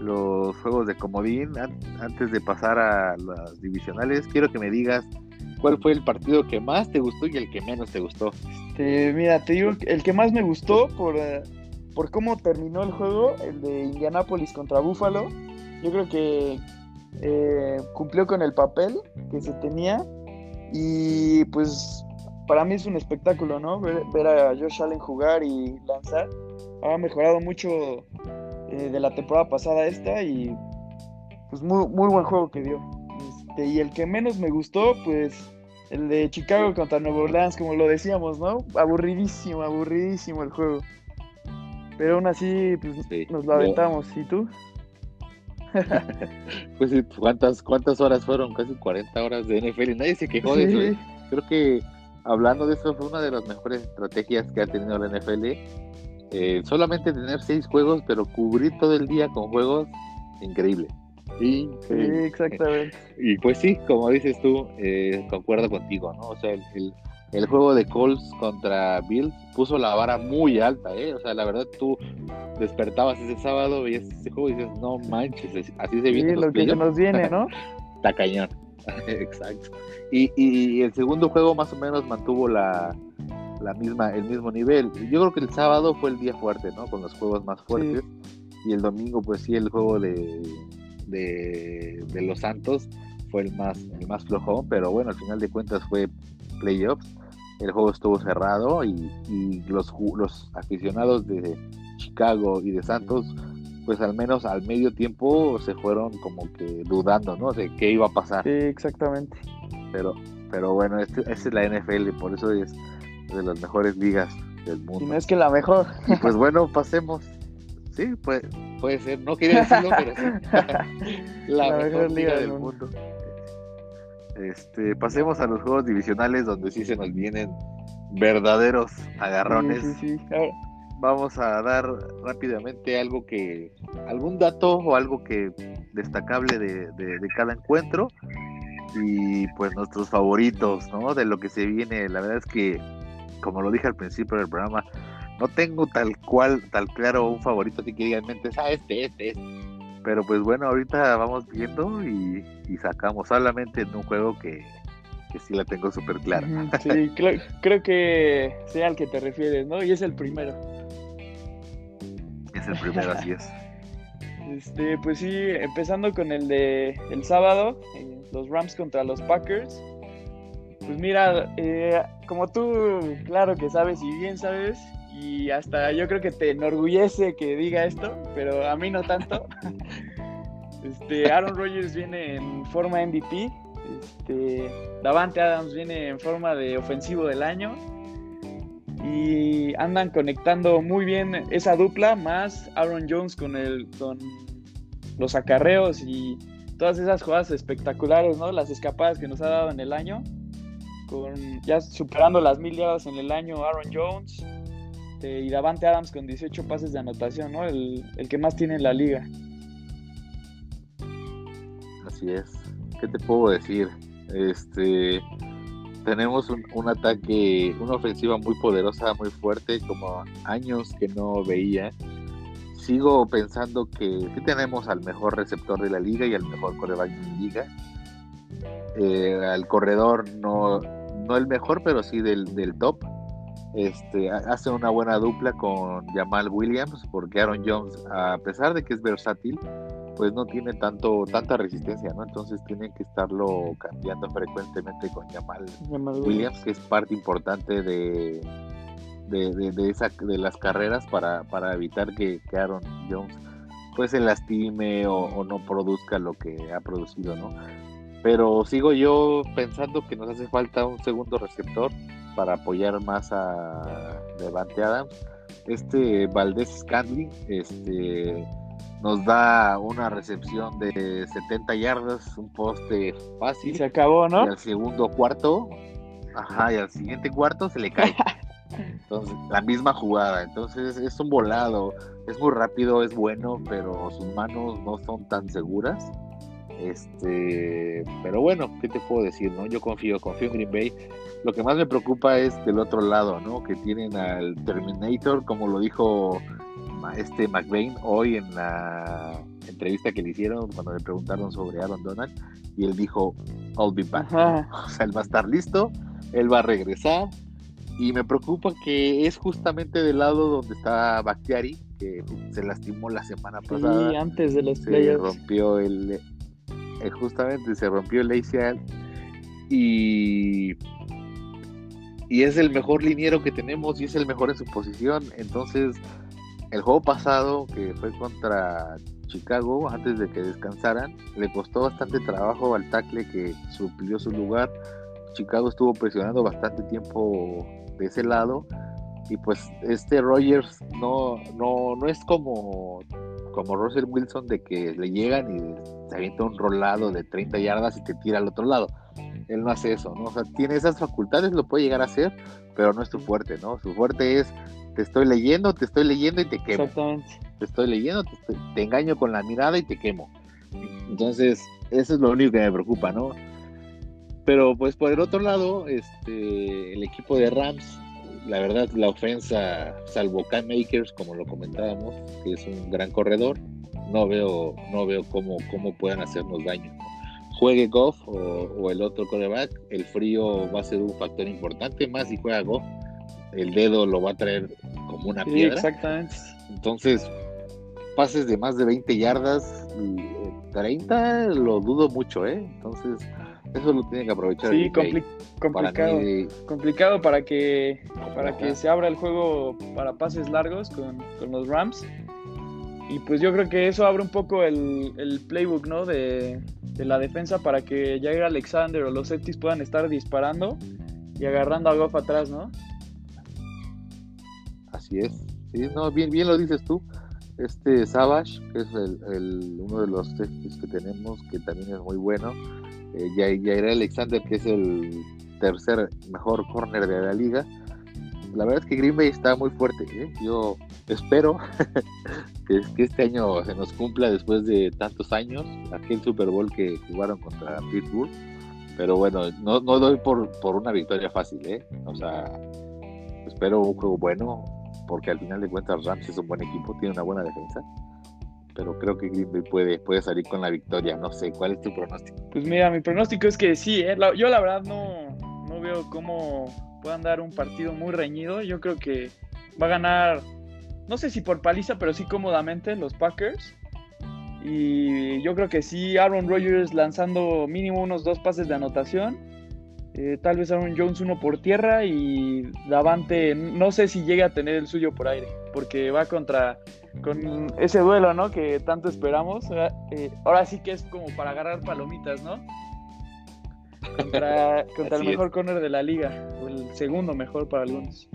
los juegos de comodín. Antes de pasar a las divisionales, quiero que me digas cuál fue el partido que más te gustó y el que menos te gustó. Este, mira, te digo, el que más me gustó por, eh, por cómo terminó el juego, el de Indianapolis contra Buffalo. Yo creo que eh, cumplió con el papel que se tenía y pues para mí es un espectáculo, ¿no? Ver, a Josh Allen jugar y lanzar. Ha mejorado mucho eh, de la temporada pasada esta y pues muy, muy buen juego que dio. Este, y el que menos me gustó, pues el de Chicago contra Nueva Orleans, como lo decíamos, ¿no? Aburridísimo, aburridísimo el juego. Pero aún así, pues nos lo aventamos. ¿Y tú? pues ¿cuántas, ¿cuántas horas fueron? Casi 40 horas de NFL y nadie se quejó de eso. ¿eh? Creo que hablando de eso fue una de las mejores estrategias que ha tenido la NFL eh, solamente tener seis juegos, pero cubrir todo el día con juegos, increíble. Sí, exactamente. Y pues sí, como dices tú, eh, concuerdo contigo, ¿no? O sea, el, el, juego de Colts contra Bills puso la vara muy alta, ¿eh? O sea, la verdad tú despertabas ese sábado, veías ese juego y dices, no manches, así se viene. Sí, lo que nos viene, ¿no? Está cañón. Exacto. Y, y el segundo juego más o menos mantuvo la, la misma, el mismo nivel. Yo creo que el sábado fue el día fuerte, ¿no? Con los juegos más fuertes. Y el domingo, pues sí, el juego de, de, los Santos fue el más, el más flojón, pero bueno, al final de cuentas fue playoffs. El juego estuvo cerrado y, y los, los aficionados de Chicago y de Santos, pues al menos al medio tiempo se fueron como que dudando, ¿no? De qué iba a pasar. Sí, exactamente. Pero, pero bueno, esta es la NFL, por eso es de las mejores ligas del mundo. Si no es que la mejor. Y pues bueno, pasemos. Sí, puede, puede ser. No quería decirlo, pero sí. la, mejor, liga, del mundo. Este, pasemos a los juegos divisionales donde sí se nos vienen verdaderos agarrones. Sí, sí, Vamos a dar rápidamente algo que, algún dato o algo que destacable de, de, de cada encuentro y pues nuestros favoritos, ¿no? De lo que se viene. La verdad es que como lo dije al principio del programa, no tengo tal cual, tal claro un favorito así que diga en mente, ah, este, este, este. Pero pues bueno, ahorita vamos viendo y, sacamos solamente en un juego que, que sí la tengo súper clara. Sí, creo, que sea al que te refieres, ¿no? Y es el primero. Es el primero, así es. Este, pues sí, empezando con el de el sábado, eh, los Rams contra los Packers. Pues mira, eh, como tú, claro que sabes y bien sabes, y hasta yo creo que te enorgullece que diga esto, pero a mí no tanto. Este, Aaron Rodgers viene en forma MVP, este, Davante Adams viene en forma de ofensivo del año y andan conectando muy bien esa dupla más Aaron Jones con el con los acarreos y todas esas jugadas espectaculares, ¿no? Las escapadas que nos ha dado en el año ya superando las mil yardas en el año Aaron Jones este, y Davante Adams con 18 pases de anotación, ¿no? El, que más tiene en la liga. Así es. ¿Qué te puedo decir? Este, tenemos un, ataque, una ofensiva muy poderosa, muy fuerte, como años que no veía. Sigo pensando que, tenemos al mejor receptor de la liga y al mejor coreback de la liga. Eh, al corredor no, no el mejor, pero sí del, del top. Este, hace una buena dupla con Jamal Williams, porque Aaron Jones, a pesar de que es versátil, pues no tiene tanto tanta resistencia, ¿no? Entonces tienen que estarlo cambiando frecuentemente con Jamal, Williams, que es parte importante de, de, esa, de las carreras para, para evitar que, Aaron Jones pues se lastime o, no produzca lo que ha producido, ¿no? Pero sigo yo pensando que nos hace falta un segundo receptor para apoyar más a Levante Adams. Este Valdés Scandling, este nos da una recepción de 70 yardas, un poste fácil. Y se acabó, ¿no? Y al segundo cuarto, ajá, y al siguiente cuarto se le cae. Entonces, la misma jugada. Entonces, es un volado. Es muy rápido, es bueno, pero sus manos no son tan seguras. Este, pero bueno, ¿qué te puedo decir? no Yo confío, confío en Green Bay. Lo que más me preocupa es del otro lado, ¿no? Que tienen al Terminator, como lo dijo este McVeigh hoy en la entrevista que le hicieron cuando le preguntaron sobre Aaron Donald y él dijo I'll be back. O sea, él va a estar listo, él va a regresar y me preocupa que es justamente del lado donde está Bakhtiari que se lastimó la semana pasada. Antes de los se rompió el justamente se rompió el ACL y y es el mejor liniero que tenemos y es el mejor en su posición, entonces el juego pasado, que fue contra Chicago, antes de que descansaran, le costó bastante trabajo al tackle que suplió su lugar. Chicago estuvo presionando bastante tiempo de ese lado. Y pues este Rogers no, no, no es como, como Russell Wilson de que le llegan y se avienta un rolado de 30 yardas y te tira al otro lado. Él no hace eso, ¿no? O sea, tiene esas facultades, lo puede llegar a hacer, pero no es su fuerte, ¿no? Su fuerte es te estoy leyendo, te estoy leyendo y te quemo. Exactamente. Te estoy leyendo, te, engaño con la mirada y te quemo. Entonces, eso es lo único que me preocupa, ¿no? Pero pues por el otro lado, este, el equipo de Rams, la verdad, la ofensa, salvo Cam Makers, como lo comentábamos, que es un gran corredor, no veo, no veo cómo, cómo puedan hacernos daño. Juegue Goff o, o, el otro coreback, el frío va a ser un factor importante, más si juega Goff el dedo lo va a traer como una piedra. Exactamente. Entonces, pases de más de 20 yardas, 30 lo dudo mucho, ¿eh? Entonces, eso lo tiene que aprovechar. Sí, complicado. complicado para que, para que se abra el juego para pases largos con, los Rams. Y pues yo creo que eso abre un poco el, el playbook, ¿no? De, de, la defensa para que Jair Alexander o los Septis puedan estar disparando y agarrando a Goff atrás, ¿no? Así es. Sí, no, bien, bien lo dices tú. Este Savage, que es el, uno de los textos que tenemos, que también es muy bueno. Eh, Jair Alexander, que es el tercer mejor corner de la liga. La verdad es que Green Bay está muy fuerte. ¿eh? Yo espero que, este año se nos cumpla después de tantos años, aquel Super Bowl que jugaron contra Pittsburgh. Pero bueno, no, no doy por, por una victoria fácil, ¿eh? O sea, espero un juego bueno, porque al final de cuentas Rams es un buen equipo, tiene una buena defensa. Pero creo que Green puede, puede salir con la victoria. No sé, ¿cuál es tu pronóstico? Pues mira, mi pronóstico es que sí, ¿eh? yo la verdad no, no veo cómo puedan dar un partido muy reñido. Yo creo que va a ganar, no sé si por paliza, pero sí cómodamente los Packers. Y yo creo que sí, Aaron Rodgers lanzando mínimo unos dos pases de anotación eh, tal vez Aaron Jones uno por tierra y Davante no sé si llegue a tener el suyo por aire, porque va contra con ese duelo, ¿no? Que tanto esperamos. Eh, ahora sí que es como para agarrar palomitas, ¿no? Contra, el mejor corner de la liga, o el segundo mejor para algunos.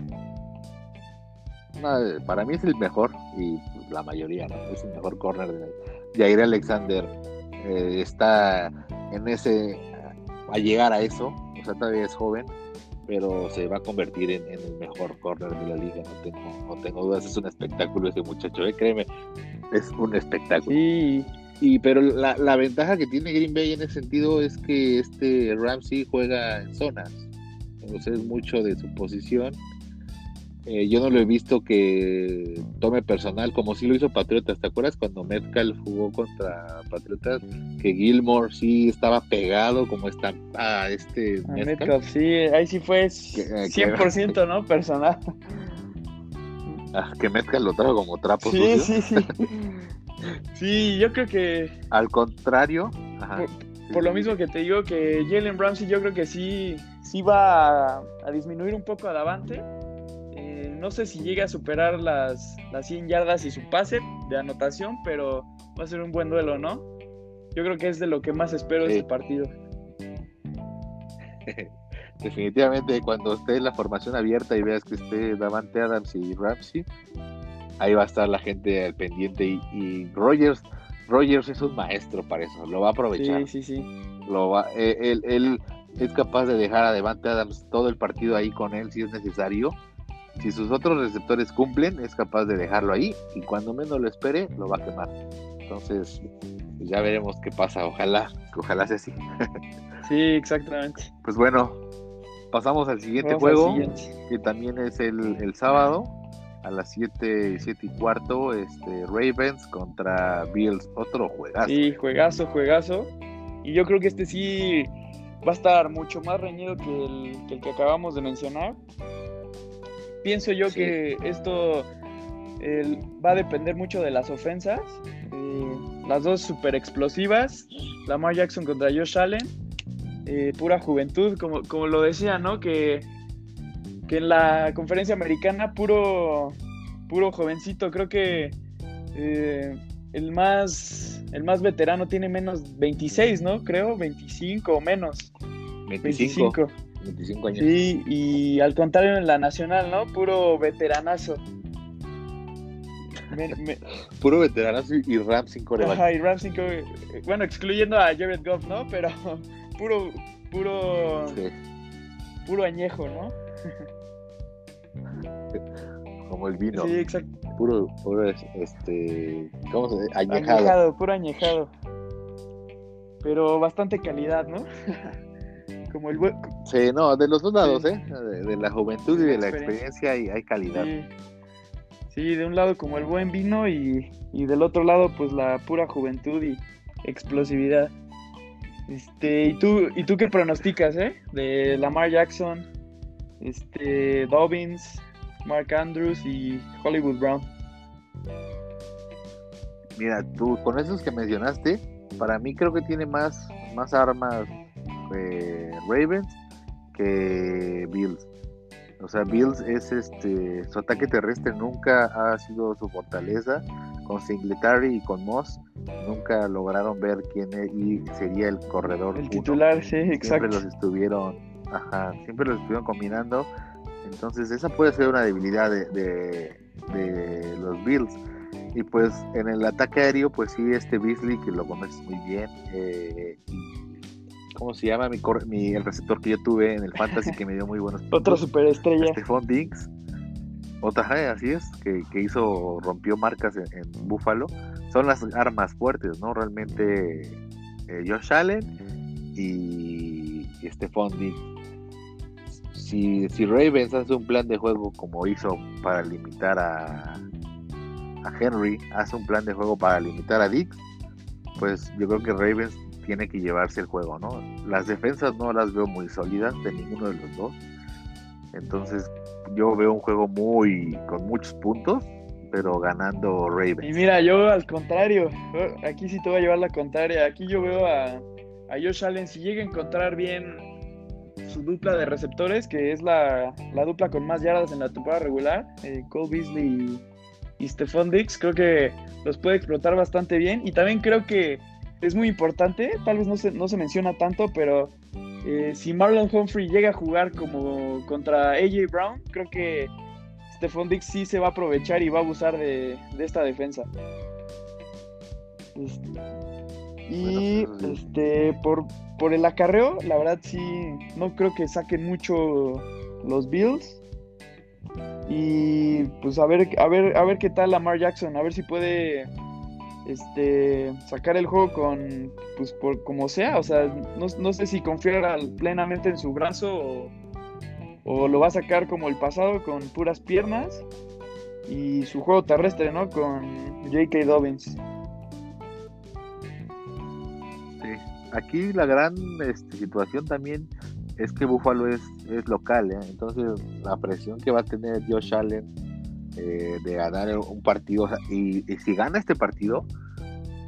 para mí es el mejor y la mayoría, ¿no? Es el mejor corner de Jair Alexander. Eh, está en ese a llegar a eso o sea, todavía es joven, pero se va a convertir en, el mejor corner de la liga, no tengo, no tengo dudas, es un espectáculo ese muchacho, ¿eh? créeme, es un espectáculo. Sí. Y pero la, la, ventaja que tiene Green Bay en ese sentido es que este Ramsey juega en zonas. o sea, es mucho de su posición. Eh, yo no lo he visto que tome personal como si lo hizo Patriotas. ¿Te acuerdas cuando Metcalf jugó contra Patriotas? Que Gilmore sí estaba pegado como está a este Metcalf. Sí, ahí sí fue 100%, ¿no? Personal. Ah, que Metcalf lo trajo como trapo sí, Sí, sí, sí. yo creo que... Al contrario... Por, lo mismo que te digo que Jalen Ramsey yo creo que sí, sí va a, a disminuir un poco adelante no sé si llega a superar las, las 100 yardas y su pase de anotación, pero va a ser un buen duelo, ¿no? Yo creo que es de lo que más espero de este partido. Definitivamente, cuando esté en la formación abierta y veas que esté Davante Adams y Ramsey, ahí va a estar la gente al pendiente. Y, Rogers, Rogers es un maestro para eso, lo va a aprovechar. Sí, sí, sí. Lo va, eh, él, él es capaz de dejar a Davante Adams todo el partido ahí con él si es necesario si sus otros receptores cumplen, es capaz de dejarlo ahí y cuando menos lo espere, lo va a quemar. Entonces, pues ya veremos qué pasa. Ojalá, ojalá sea así. sí, exactamente. Pues bueno, pasamos al siguiente juego, que también es el, sábado a las 7, 7 y cuarto, este, Ravens contra Bills, otro juegazo. Sí, juegazo, juegazo. Y yo creo que este sí va a estar mucho más reñido que el que, el que acabamos de mencionar pienso yo que esto va a depender mucho de las ofensas. Eh, las dos super explosivas. Lamar Jackson contra Josh Allen. Eh, pura juventud, como, como lo decía, ¿no? Que, que en la conferencia americana, puro, puro jovencito. Creo que eh, el, más, el más veterano tiene menos 26, ¿no? Creo, 25 o menos. 25. 25 años. Sí, y al contrario en la nacional, ¿no? Puro veteranazo. Puro veteranazo y sin coreback. Ajá, y Rams sin Bueno, excluyendo a Jared Goff, ¿no? Pero puro, puro, puro añejo, ¿no? Como el vino. Sí, exacto. Puro, puro, este, ¿cómo se dice? Añejado. Añejado, puro añejado. Pero bastante calidad, ¿no? Como el Sí, no, de los dos lados, ¿eh? De, la juventud y de la experiencia hay, hay calidad. Sí. de un lado como el buen vino y, del otro lado pues la pura juventud y explosividad. Este, ¿y tú, ¿y tú qué pronosticas, eh? De Lamar Jackson, este, Dobbins, Mark Andrews y Hollywood Brown. Mira, tú con esos que mencionaste, para mí creo que tiene más, más armas eh, Ravens que Bills. O sea, Bills es este, su ataque terrestre nunca ha sido su fortaleza. Con Singletary y con Moss nunca lograron ver quién e, y sería el corredor. El titular, sí, siempre exacto. los estuvieron, ajá, siempre los estuvieron combinando. Entonces esa puede ser una debilidad de, de, los Bills. Y pues en el ataque aéreo, pues sí, este Beasley, que lo conoces muy bien, eh, ¿cómo se llama? Mi, mi, el receptor que yo tuve en el Fantasy que me dio muy buenos Otra superestrella. Stephon Diggs. Otra, así es, que, hizo, rompió marcas en, Buffalo. Son las armas fuertes, ¿no? Realmente eh, Josh Allen y, Stephon Diggs. Si, si Ravens hace un plan de juego como hizo para limitar a, a Henry, hace un plan de juego para limitar a Diggs, pues yo creo que Ravens tiene que llevarse el juego, ¿no? Las defensas no las veo muy sólidas de ninguno de los dos. Entonces, yo veo un juego muy con muchos puntos, pero ganando Ravens. Y mira, yo al contrario, aquí sí te voy a llevar la contraria. Aquí yo veo a, a Josh Allen, si llega a encontrar bien su dupla de receptores, que es la, dupla con más yardas en la temporada regular, eh, Cole Beasley y, y Stephon Dix, creo que los puede explotar bastante bien. Y también creo que es muy importante, tal vez no se, no se menciona tanto, pero eh, si Marlon Humphrey llega a jugar como contra AJ Brown, creo que Stephon Dix sí se va a aprovechar y va a abusar de, esta defensa. y este por, por el acarreo, la verdad sí, no creo que saquen mucho los Bills. Y pues a ver, a ver, a ver qué tal Lamar Jackson, a ver si puede este, sacar el juego con, pues, por como sea, o sea, no, sé si confiar plenamente en su brazo o lo va a sacar como el pasado con puras piernas y su juego terrestre, ¿no? Con J.K. Dobbins. Sí. Aquí la gran este, situación también es que Buffalo es, es local, ¿eh? entonces la presión que va a tener Josh Allen eh, de ganar un partido, y, si gana este partido,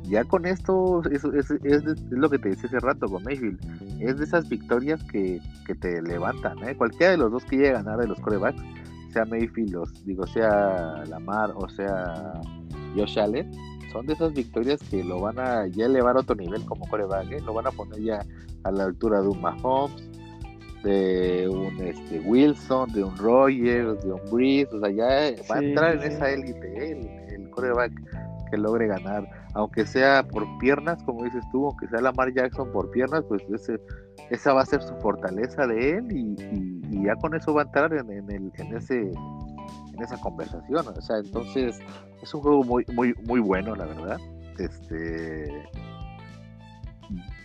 ya con esto es, es, es, lo que te decía hace rato con Mayfield, es de esas victorias que, que te levantan, ¿eh? cualquiera de los dos que llegue a ganar de los corebacks, sea Mayfield, los, digo, sea Lamar o sea Josh Allen, son de esas victorias que lo van a ya elevar a otro nivel como coreback, ¿eh? lo van a poner ya a la altura de un Mahomes, de un este, Wilson, de un Rogers, de un Breeze, o sea, ya va a entrar en esa élite el, el coreback que logre ganar, aunque sea por piernas, como dices tú, aunque sea Lamar Jackson por piernas, pues ese, esa va a ser su fortaleza de él y, ya con eso va a entrar en, en, el, en ese en esa conversación, o sea, entonces es un juego muy muy muy bueno, la verdad. Este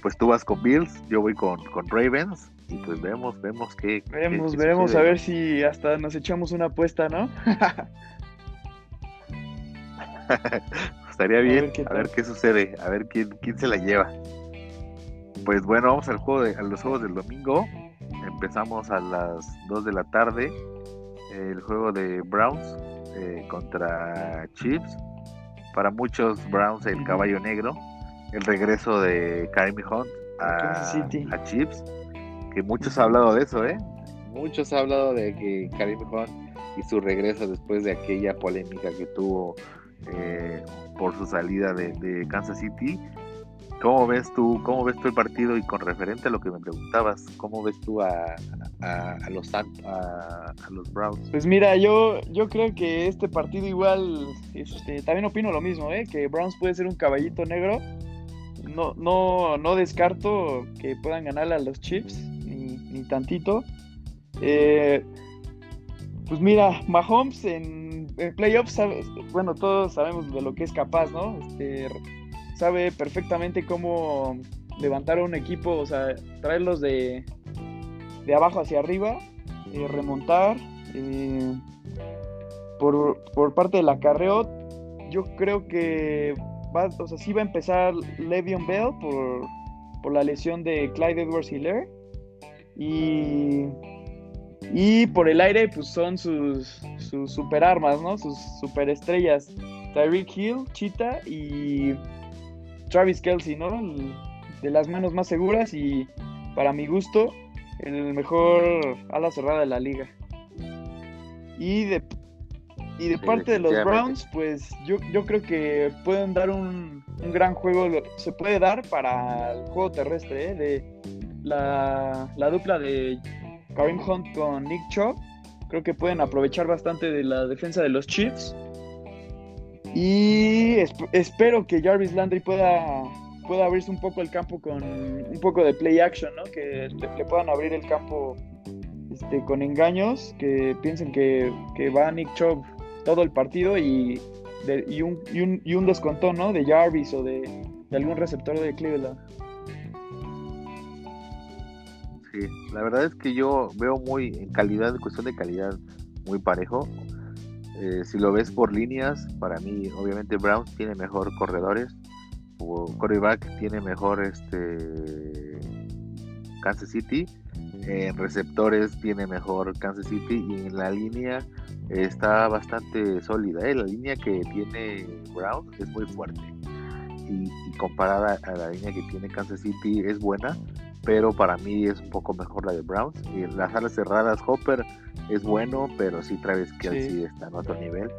pues tú vas con Bills, yo voy con, con Ravens y pues vemos, vemos que... Veremos, veremos a ver si hasta nos echamos una apuesta, ¿no? Estaría bien, a ver, qué, sucede, a ver quién, quién se la lleva. Pues bueno, vamos al juego de, a los juegos del domingo. Empezamos a las 2 de la tarde. El juego de Browns eh, contra Chiefs. Para muchos Browns el caballo negro. El regreso de Karim Hunt a, a Chiefs que muchos han hablado de eso, ¿eh? Muchos han hablado de que Karim Hunt y su regreso después de aquella polémica que tuvo eh, por su salida de, Kansas City. ¿Cómo ves tú, cómo ves tú el partido y con referente a lo que me preguntabas, cómo ves tú a, los a, los Browns? Pues mira, yo yo creo que este partido igual, este, también opino lo mismo, ¿eh? que Browns puede ser un caballito negro. No, no, no descarto que puedan ganarle a los Chiefs ni tantito. Eh, pues mira, Mahomes en, playoffs, bueno, todos sabemos de lo que es capaz, ¿no? Este, sabe perfectamente cómo levantar a un equipo, o sea, traerlos de, de abajo hacia arriba, eh, remontar. Eh, por, por, parte del acarreo, yo creo que va, o sea, sí va a empezar Le'Veon Bell por, por la lesión de Clyde Edwards Hiller. Y, y por el aire, pues son sus, sus super armas, ¿no? Sus super estrellas. Tyreek Hill, Cheetah y Travis Kelsey, ¿no? de las manos más seguras y para mi gusto, el mejor ala cerrada de la liga. Y de, y de parte de los Browns, pues yo, yo creo que pueden dar un, un, gran juego, se puede dar para el juego terrestre, ¿eh? de la, dupla de Karim Hunt con Nick Chubb. Creo que pueden aprovechar bastante de la defensa de los Chiefs. Y espero que Jarvis Landry pueda, pueda abrirse un poco el campo con un poco de play action, ¿no? Que le, puedan abrir el campo este, con engaños, que piensen que, va Nick Chubb todo el partido y, y, un, y, un, y un descontón, ¿no? De Jarvis o de, de algún receptor de Cleveland. La verdad es que yo veo muy en calidad, cuestión de calidad, muy parejo. Eh, si lo ves por líneas, para mí, obviamente Browns tiene mejor corredores, o quarterback tiene mejor este Kansas City, en receptores tiene mejor Kansas City y en la línea está bastante sólida. ¿eh? La línea que tiene Browns es muy fuerte y comparada a la línea que tiene Kansas City es buena pero para mí es un poco mejor la de Browns. Y las alas cerradas, Hopper es bueno, pero sí Travis Kelsey sí. está en otro nivel.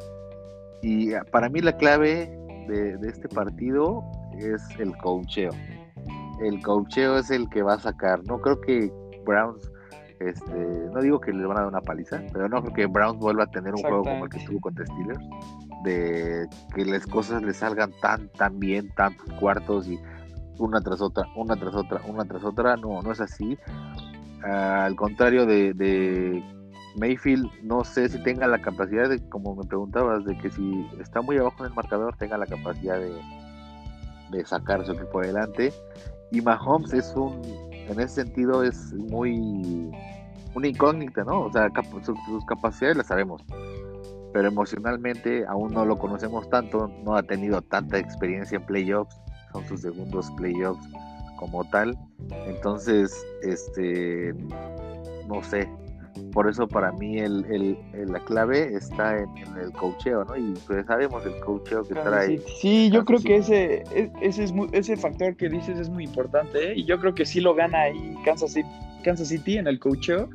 Y ah, para mí la clave de, este partido es el coacheo. El coacheo es el que va a sacar. No creo que Browns, este, no digo que les van a dar una paliza, pero no creo que Browns vuelva a tener un juego como el que tuvo contra Steelers. De que las cosas le salgan tan, tan bien, tantos cuartos y una tras otra, una tras otra, una tras otra. No, no es así. al contrario de, Mayfield, no sé si tenga la capacidad de, como me preguntabas, de que si está muy abajo en el marcador, tenga la capacidad de, de sacar su equipo adelante. Y Mahomes es un, en ese sentido, es muy, una incógnita, ¿no? O sea, sus, capacidades las sabemos, pero emocionalmente aún no lo conocemos tanto, no ha tenido tanta experiencia en playoffs, son sus segundos playoffs como tal, entonces, este, no sé, por eso para mí el, el, la clave está en, el cocheo, ¿no? Y pues sabemos el cocheo que trae. Sí, yo creo que ese, e, ese, es ese factor que dices es muy importante, ¿eh? y yo creo que sí lo gana ahí Kansas City, Kansas City en el cocheo.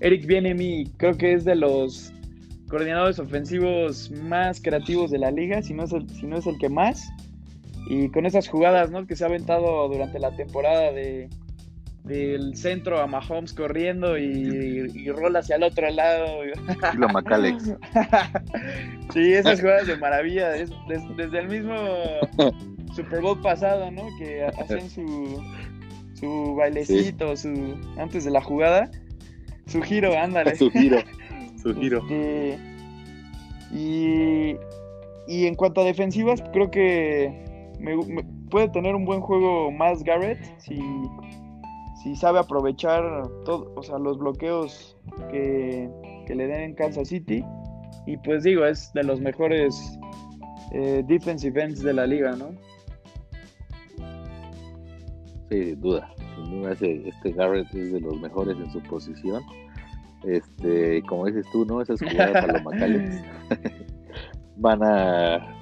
Eric Bienemi creo que es de los coordinadores ofensivos más creativos de la liga, si no es el, si no es el que más. Y con esas jugadas, ¿no? Que se ha aventado durante la temporada de del centro a Mahomes corriendo y, y rola hacia el otro lado. Lo Macalex. sí, esas jugadas de maravilla, desde el mismo Super Bowl pasado, ¿no? Que hacen su, su bailecito, su antes de la jugada, su giro, ándale. su giro, su giro. Este, y, y en cuanto a defensivas, creo que puede tener un buen juego más Garrett si si sabe aprovechar todo, o sea, los bloqueos que, le den en Kansas City. Y pues digo, es de los mejores eh, defensive ends de la liga, ¿no? Sí, sin duda. Sin duda, este Garrett es de los mejores en su posición. Este, como dices tú, ¿no? Esas jugadas a los Macales van a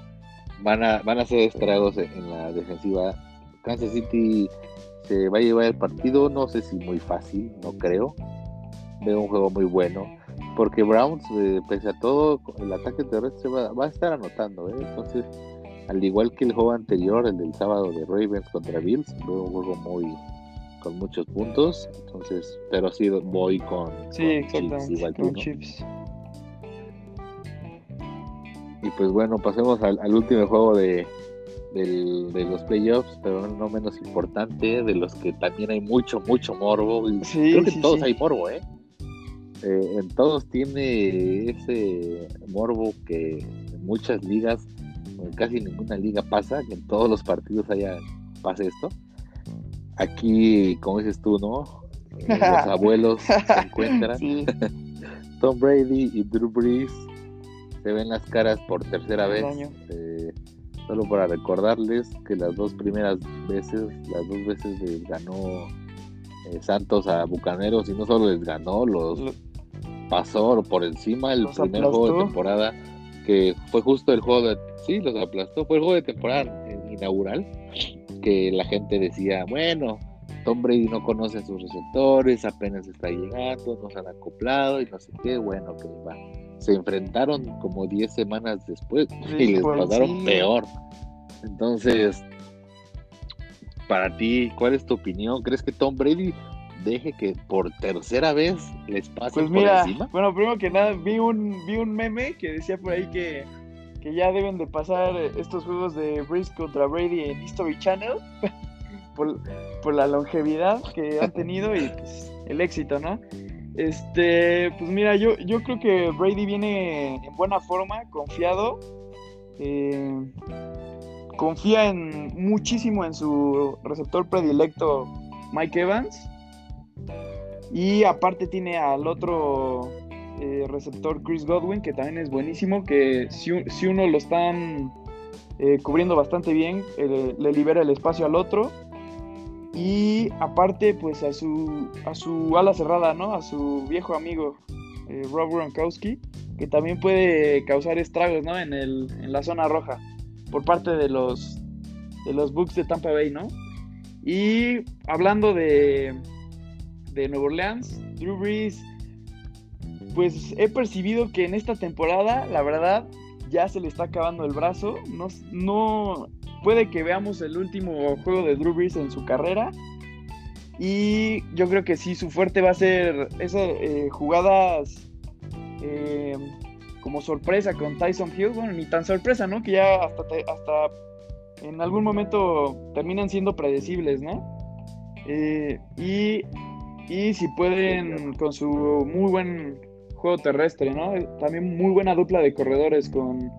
van a van a hacer estragos en la defensiva. Kansas City se va a llevar el partido, no sé si muy fácil, no creo. Veo un juego muy bueno, porque Browns, eh, pese a todo, el ataque terrestre va, va a estar anotando, ¿eh? entonces, al igual que el juego anterior, el del sábado de Ravens contra Bills, veo un juego muy con muchos puntos, entonces, pero sí voy con, sí, con Chiefs, Y pues bueno, pasemos al último juego de, de los playoffs, pero no menos importante, de los que también hay mucho, mucho morbo. creo que en todos hay morbo, ¿eh? ¿eh? En todos tiene ese morbo que en muchas ligas, en casi ninguna liga pasa, que en todos los partidos haya pase esto. Aquí, como dices tú, ¿no? Los abuelos se encuentran. Tom Brady y Drew Brees se ven las caras por tercera vez. Solo para recordarles que las dos primeras veces, las dos veces les ganó eh, Santos a Bucaneros y no solo les ganó, los pasó por encima el primer juego de temporada que fue justo el juego de sí los aplastó fue el juego de temporada inaugural que la gente decía bueno Tom Brady no conoce a sus receptores apenas está llegando no se han acoplado y no sé qué bueno que va se enfrentaron como 10 semanas después y les pasaron peor. Entonces, para ti, ¿cuál es tu opinión? ¿Crees que Tom Brady deje que por tercera vez les pase pues mira, Bueno, primero que nada, vi un, vi un meme que decía por ahí que, que ya deben de pasar estos juegos de Breeze contra Brady en History Channel por, por la longevidad que han tenido y pues, el éxito, ¿no? Este, pues mira, yo, yo creo que Brady viene en buena forma, confiado. Eh, confía en muchísimo en su receptor predilecto, Mike Evans. Y aparte tiene al otro eh, receptor, Chris Godwin, que también es buenísimo, que si, uno lo están eh, cubriendo bastante bien, le libera el espacio al otro. Y aparte, pues a su, a su ala cerrada, ¿no? A su viejo amigo eh, Rob Gronkowski, que también puede causar estragos, ¿no? En, el, en la zona roja, por parte de los, de los Bucks de Tampa Bay, ¿no? Y hablando de, de Nueva Orleans, Drew Brees, pues he percibido que en esta temporada, la verdad, ya se le está acabando el brazo. No, no, puede que veamos el último juego de Drew Brees en su carrera. Y yo creo que sí, su fuerte va a ser esas eh, jugadas eh, como sorpresa con Tyson Hill. Bueno, ni tan sorpresa, ¿no? Que ya hasta, hasta en algún momento terminan siendo predecibles, ¿no? Eh, y, y si pueden con su muy buen juego terrestre, ¿no? También muy buena dupla de corredores con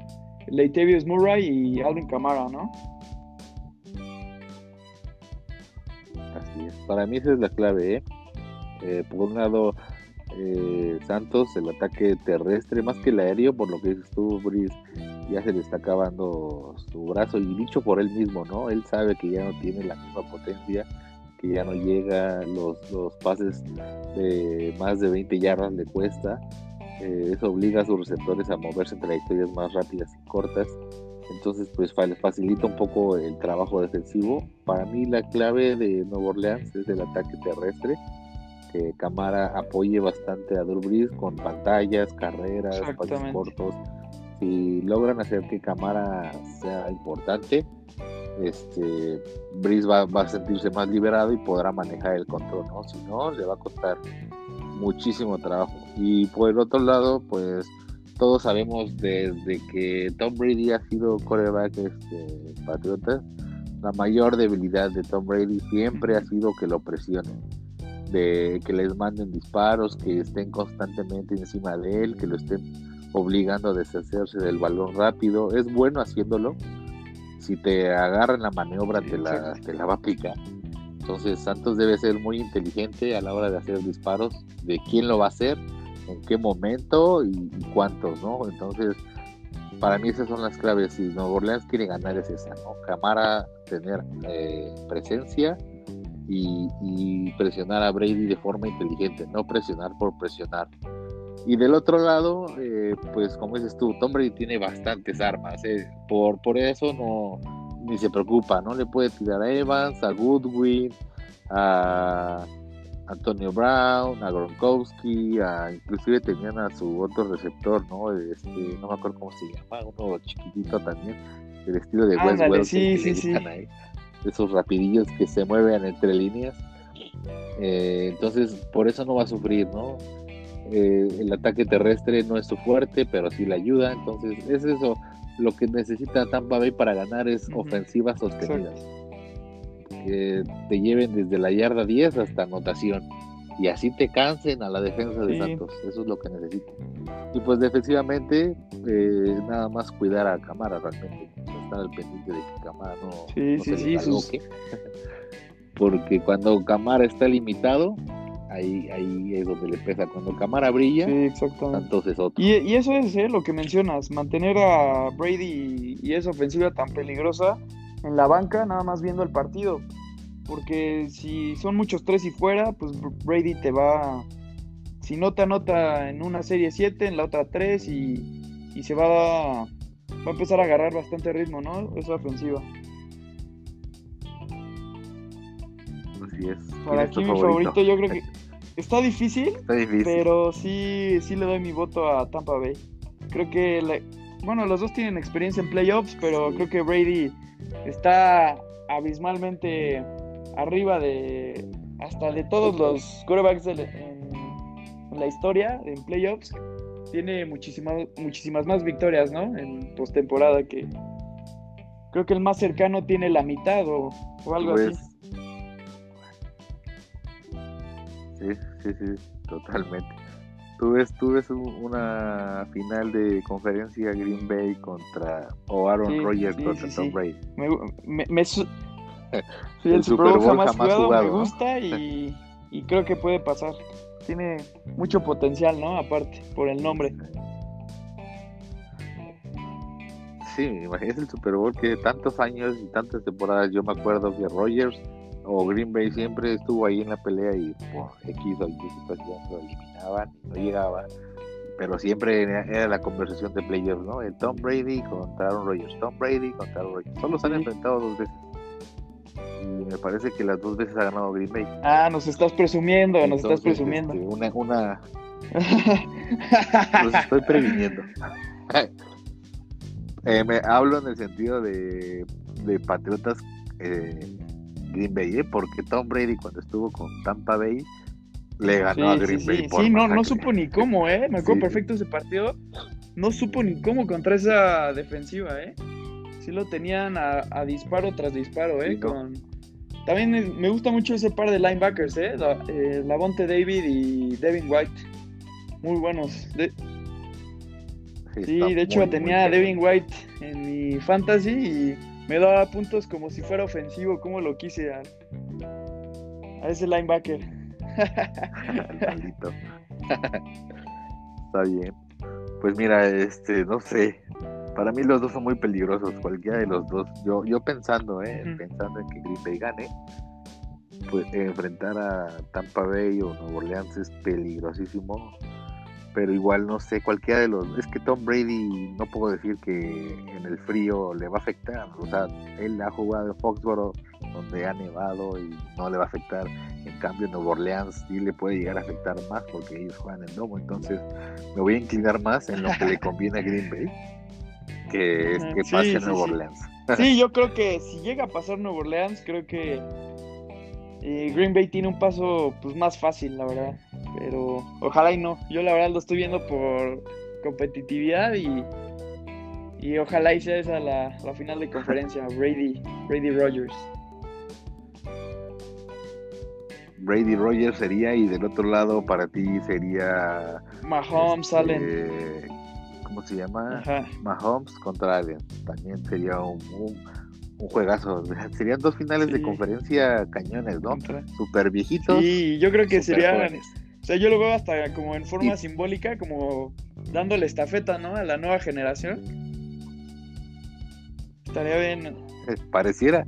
Leitavius Murray y Alvin Kamara, ¿no? Para mí esa es la clave, ¿eh? eh por un lado, eh, Santos, el ataque terrestre, más que el aéreo, por lo que dices tú, Brice, ya se le está acabando su brazo y dicho por él mismo, ¿no? Él sabe que ya no tiene la misma potencia, que ya no llega, los, los pases de más de 20 yardas le cuesta, eh, eso obliga a sus receptores a moverse en trayectorias más rápidas y cortas, entonces pues facilita un poco el trabajo defensivo. Para mí la clave de Nuevo Orleans es el ataque terrestre, que Camara apoye bastante a Drew Brees con pantallas, carreras, pases cortos. Si logran hacer que Camara sea importante, este Brees va, va, a sentirse más liberado y podrá manejar el control, ¿no? Si no, le va a costar muchísimo trabajo. Y por el otro lado, pues todos sabemos desde que Tom Brady ha sido coreback este, patriota, la mayor debilidad de Tom Brady siempre ha sido que lo presionen de que les manden disparos, que estén constantemente encima de él, que lo estén obligando a deshacerse del balón rápido. Es bueno haciéndolo. Si te agarran la maniobra, te la, te la va a picar. Entonces Santos debe ser muy inteligente a la hora de hacer disparos, de quién lo va a hacer, en qué momento y, cuántos, ¿no? Entonces, para mí esas son las claves. Si Nuevo Orleans quiere ganar es esa, ¿no? Camara tener eh, presencia, y, presionar a Brady de forma inteligente, no presionar por presionar. Y del otro lado, eh, pues como dices tú, Tom Brady tiene bastantes armas, eh. por, por eso no ni se preocupa, ¿no? Le puede tirar a Evans, a Goodwin, a Antonio Brown, a Gronkowski, a, inclusive tenían a su otro receptor, ¿no? Este, no me acuerdo cómo se llama, uno chiquitito también, el estilo de Westworld. Sí, sí, sí esos rapidillos que se mueven entre líneas. Eh, entonces, por eso no va a sufrir, ¿no? Eh, el ataque terrestre no es su fuerte, pero sí le ayuda. Entonces, es eso. Lo que necesita Tampa Bay para ganar es ofensivas sostenidas. Que te lleven desde la yarda 10 hasta anotación. Y así te cansen a la defensa de Santos. Eso es lo que necesita. Y pues defensivamente, eh, nada más cuidar a Camara realmente estar al pendiente de que Camara no, se Porque cuando Camara está limitado, ahí, ahí es donde le pesa. Cuando Camara brilla, entonces otro. Y, y, eso es ¿eh? lo que mencionas, mantener a Brady y esa ofensiva tan peligrosa en la banca, nada más viendo el partido. Porque si son muchos tres y fuera, pues Brady te va. Si no te anota en una serie 7, en la otra 3 y, y se va a va a empezar a agarrar bastante ritmo, ¿no? Esa ofensiva. Así es. Para aquí mi favorito? yo creo que está difícil, está difícil, pero sí, sí le doy mi voto a Tampa Bay. Creo que, bueno, los dos tienen experiencia en playoffs, pero creo que Brady está abismalmente arriba de hasta de todos los quarterbacks en, en, la historia en playoffs tiene muchísimas, muchísimas más victorias, ¿no? En postemporada que creo que el más cercano tiene la mitad o, algo así. Pues, sí, sí, sí, totalmente. Tú ves, tú ves una final de conferencia Green Bay contra o Aaron Rodgers contra Tom Brady. Me, me, el, Super Bowl jamás, jugado, me gusta y, y creo que puede pasar tiene mucho potencial, ¿no? Aparte, por el nombre. Sí, imagínate el Super Bowl que tantos años y tantas temporadas, yo me acuerdo que Rogers o Green Bay siempre estuvo ahí en la pelea y por X o Y situación lo eliminaban, no llegaban, pero siempre era la conversación de playoffs, ¿no? El Tom Brady contra Aaron Rodgers, Tom Brady contra Aaron Rodgers, solo se han enfrentado dos veces y me parece que las dos veces ha ganado Green Bay. Ah, nos estás presumiendo, nos estás presumiendo. Este, una, una... los estoy previniendo. Eh, me hablo en el sentido de, de Patriotas eh, Green Bay, ¿eh? porque Tom Brady cuando estuvo con Tampa Bay le ganó a Green Bay. sí, no, no supo ni cómo, ¿eh? Me acuerdo perfecto ese partido. No supo ni cómo contra esa defensiva, ¿eh? Sí lo tenían a, a disparo tras disparo, ¿eh? Con, también me gusta mucho ese par de linebackers, ¿eh? La, eh, Lavonte David y Devin White. Muy buenos. Sí, de hecho tenía a Devin White en mi fantasy y me daba puntos como si fuera ofensivo, como lo quise a, ese linebacker. Está bien. Pues mira, este, no sé. Para mí los dos son muy peligrosos, cualquiera de los dos. Yo, yo pensando, eh, pensando en que Green Bay gane, pues enfrentar a Tampa Bay o Nueva Orleans es peligrosísimo pero igual no sé, cualquiera de los... Es que Tom Brady no puedo decir que en el frío le va a afectar, o sea, él ha jugado en Foxboro donde ha nevado y no le va a afectar, en cambio en Nueva Orleans sí le puede llegar a afectar más porque ellos juegan en domo, entonces me voy a inclinar más en lo que le conviene a Green Bay que es que pase en Nueva Orleans. Sí, yo creo que si llega a pasar Nueva Orleans, creo que eh, Green Bay tiene un paso pues más fácil, la verdad. Pero ojalá y no. Yo la verdad lo estoy viendo por competitividad y, y ojalá y sea esa la, final de conferencia. Brady, Brady Rogers. Brady Rogers sería y del otro lado para ti sería Mahomes este, Allen. ¿Cómo se llama? Mahomes contra Allen. También sería un un juegazo. Serían dos finales de conferencia cañones, ¿no? Super viejitos. Sí, yo creo que serían. O sea, yo lo veo hasta como en forma simbólica, como dándole estafeta, ¿no? A la nueva generación. Estaría bien. Eh, pareciera,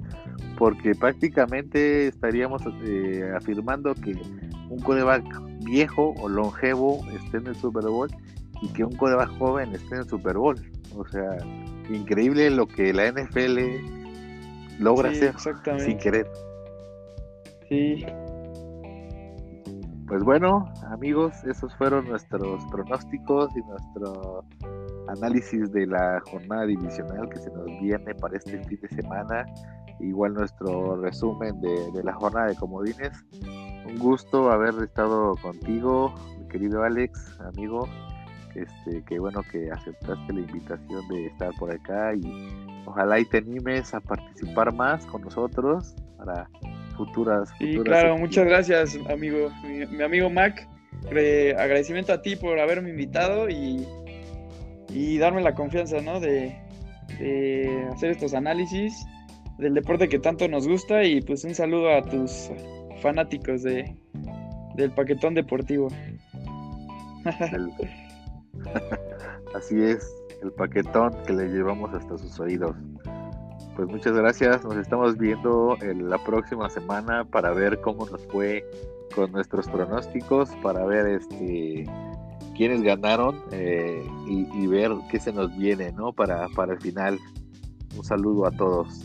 porque prácticamente estaríamos eh, afirmando que un coreback viejo o longevo esté en el Super Bowl y que un coreback joven esté en el Super Bowl. O sea, increíble lo que la NFL logra hacer sin querer. Sí. Pues bueno, amigos, esos fueron nuestros pronósticos y nuestro análisis de la jornada divisional que se nos viene para este fin de semana. Igual nuestro resumen de, de la jornada de comodines. Un gusto haber estado contigo, mi querido Alex, amigo. Este, que bueno que aceptaste la invitación de estar por acá y ojalá y te animes a participar más con nosotros para futuras. Sí, claro, muchas gracias, amigo, mi, amigo Mac. agradecimiento a ti por haberme invitado y, y darme la confianza, ¿no? De, hacer estos análisis del deporte que tanto nos gusta y pues un saludo a tus fanáticos de, del paquetón deportivo. Así es el paquetón que le llevamos hasta sus oídos. Pues muchas gracias, nos estamos viendo en la próxima semana para ver cómo nos fue con nuestros pronósticos, para ver este quiénes ganaron eh, y, y, ver qué se nos viene, ¿no? Para, para el final. Un saludo a todos.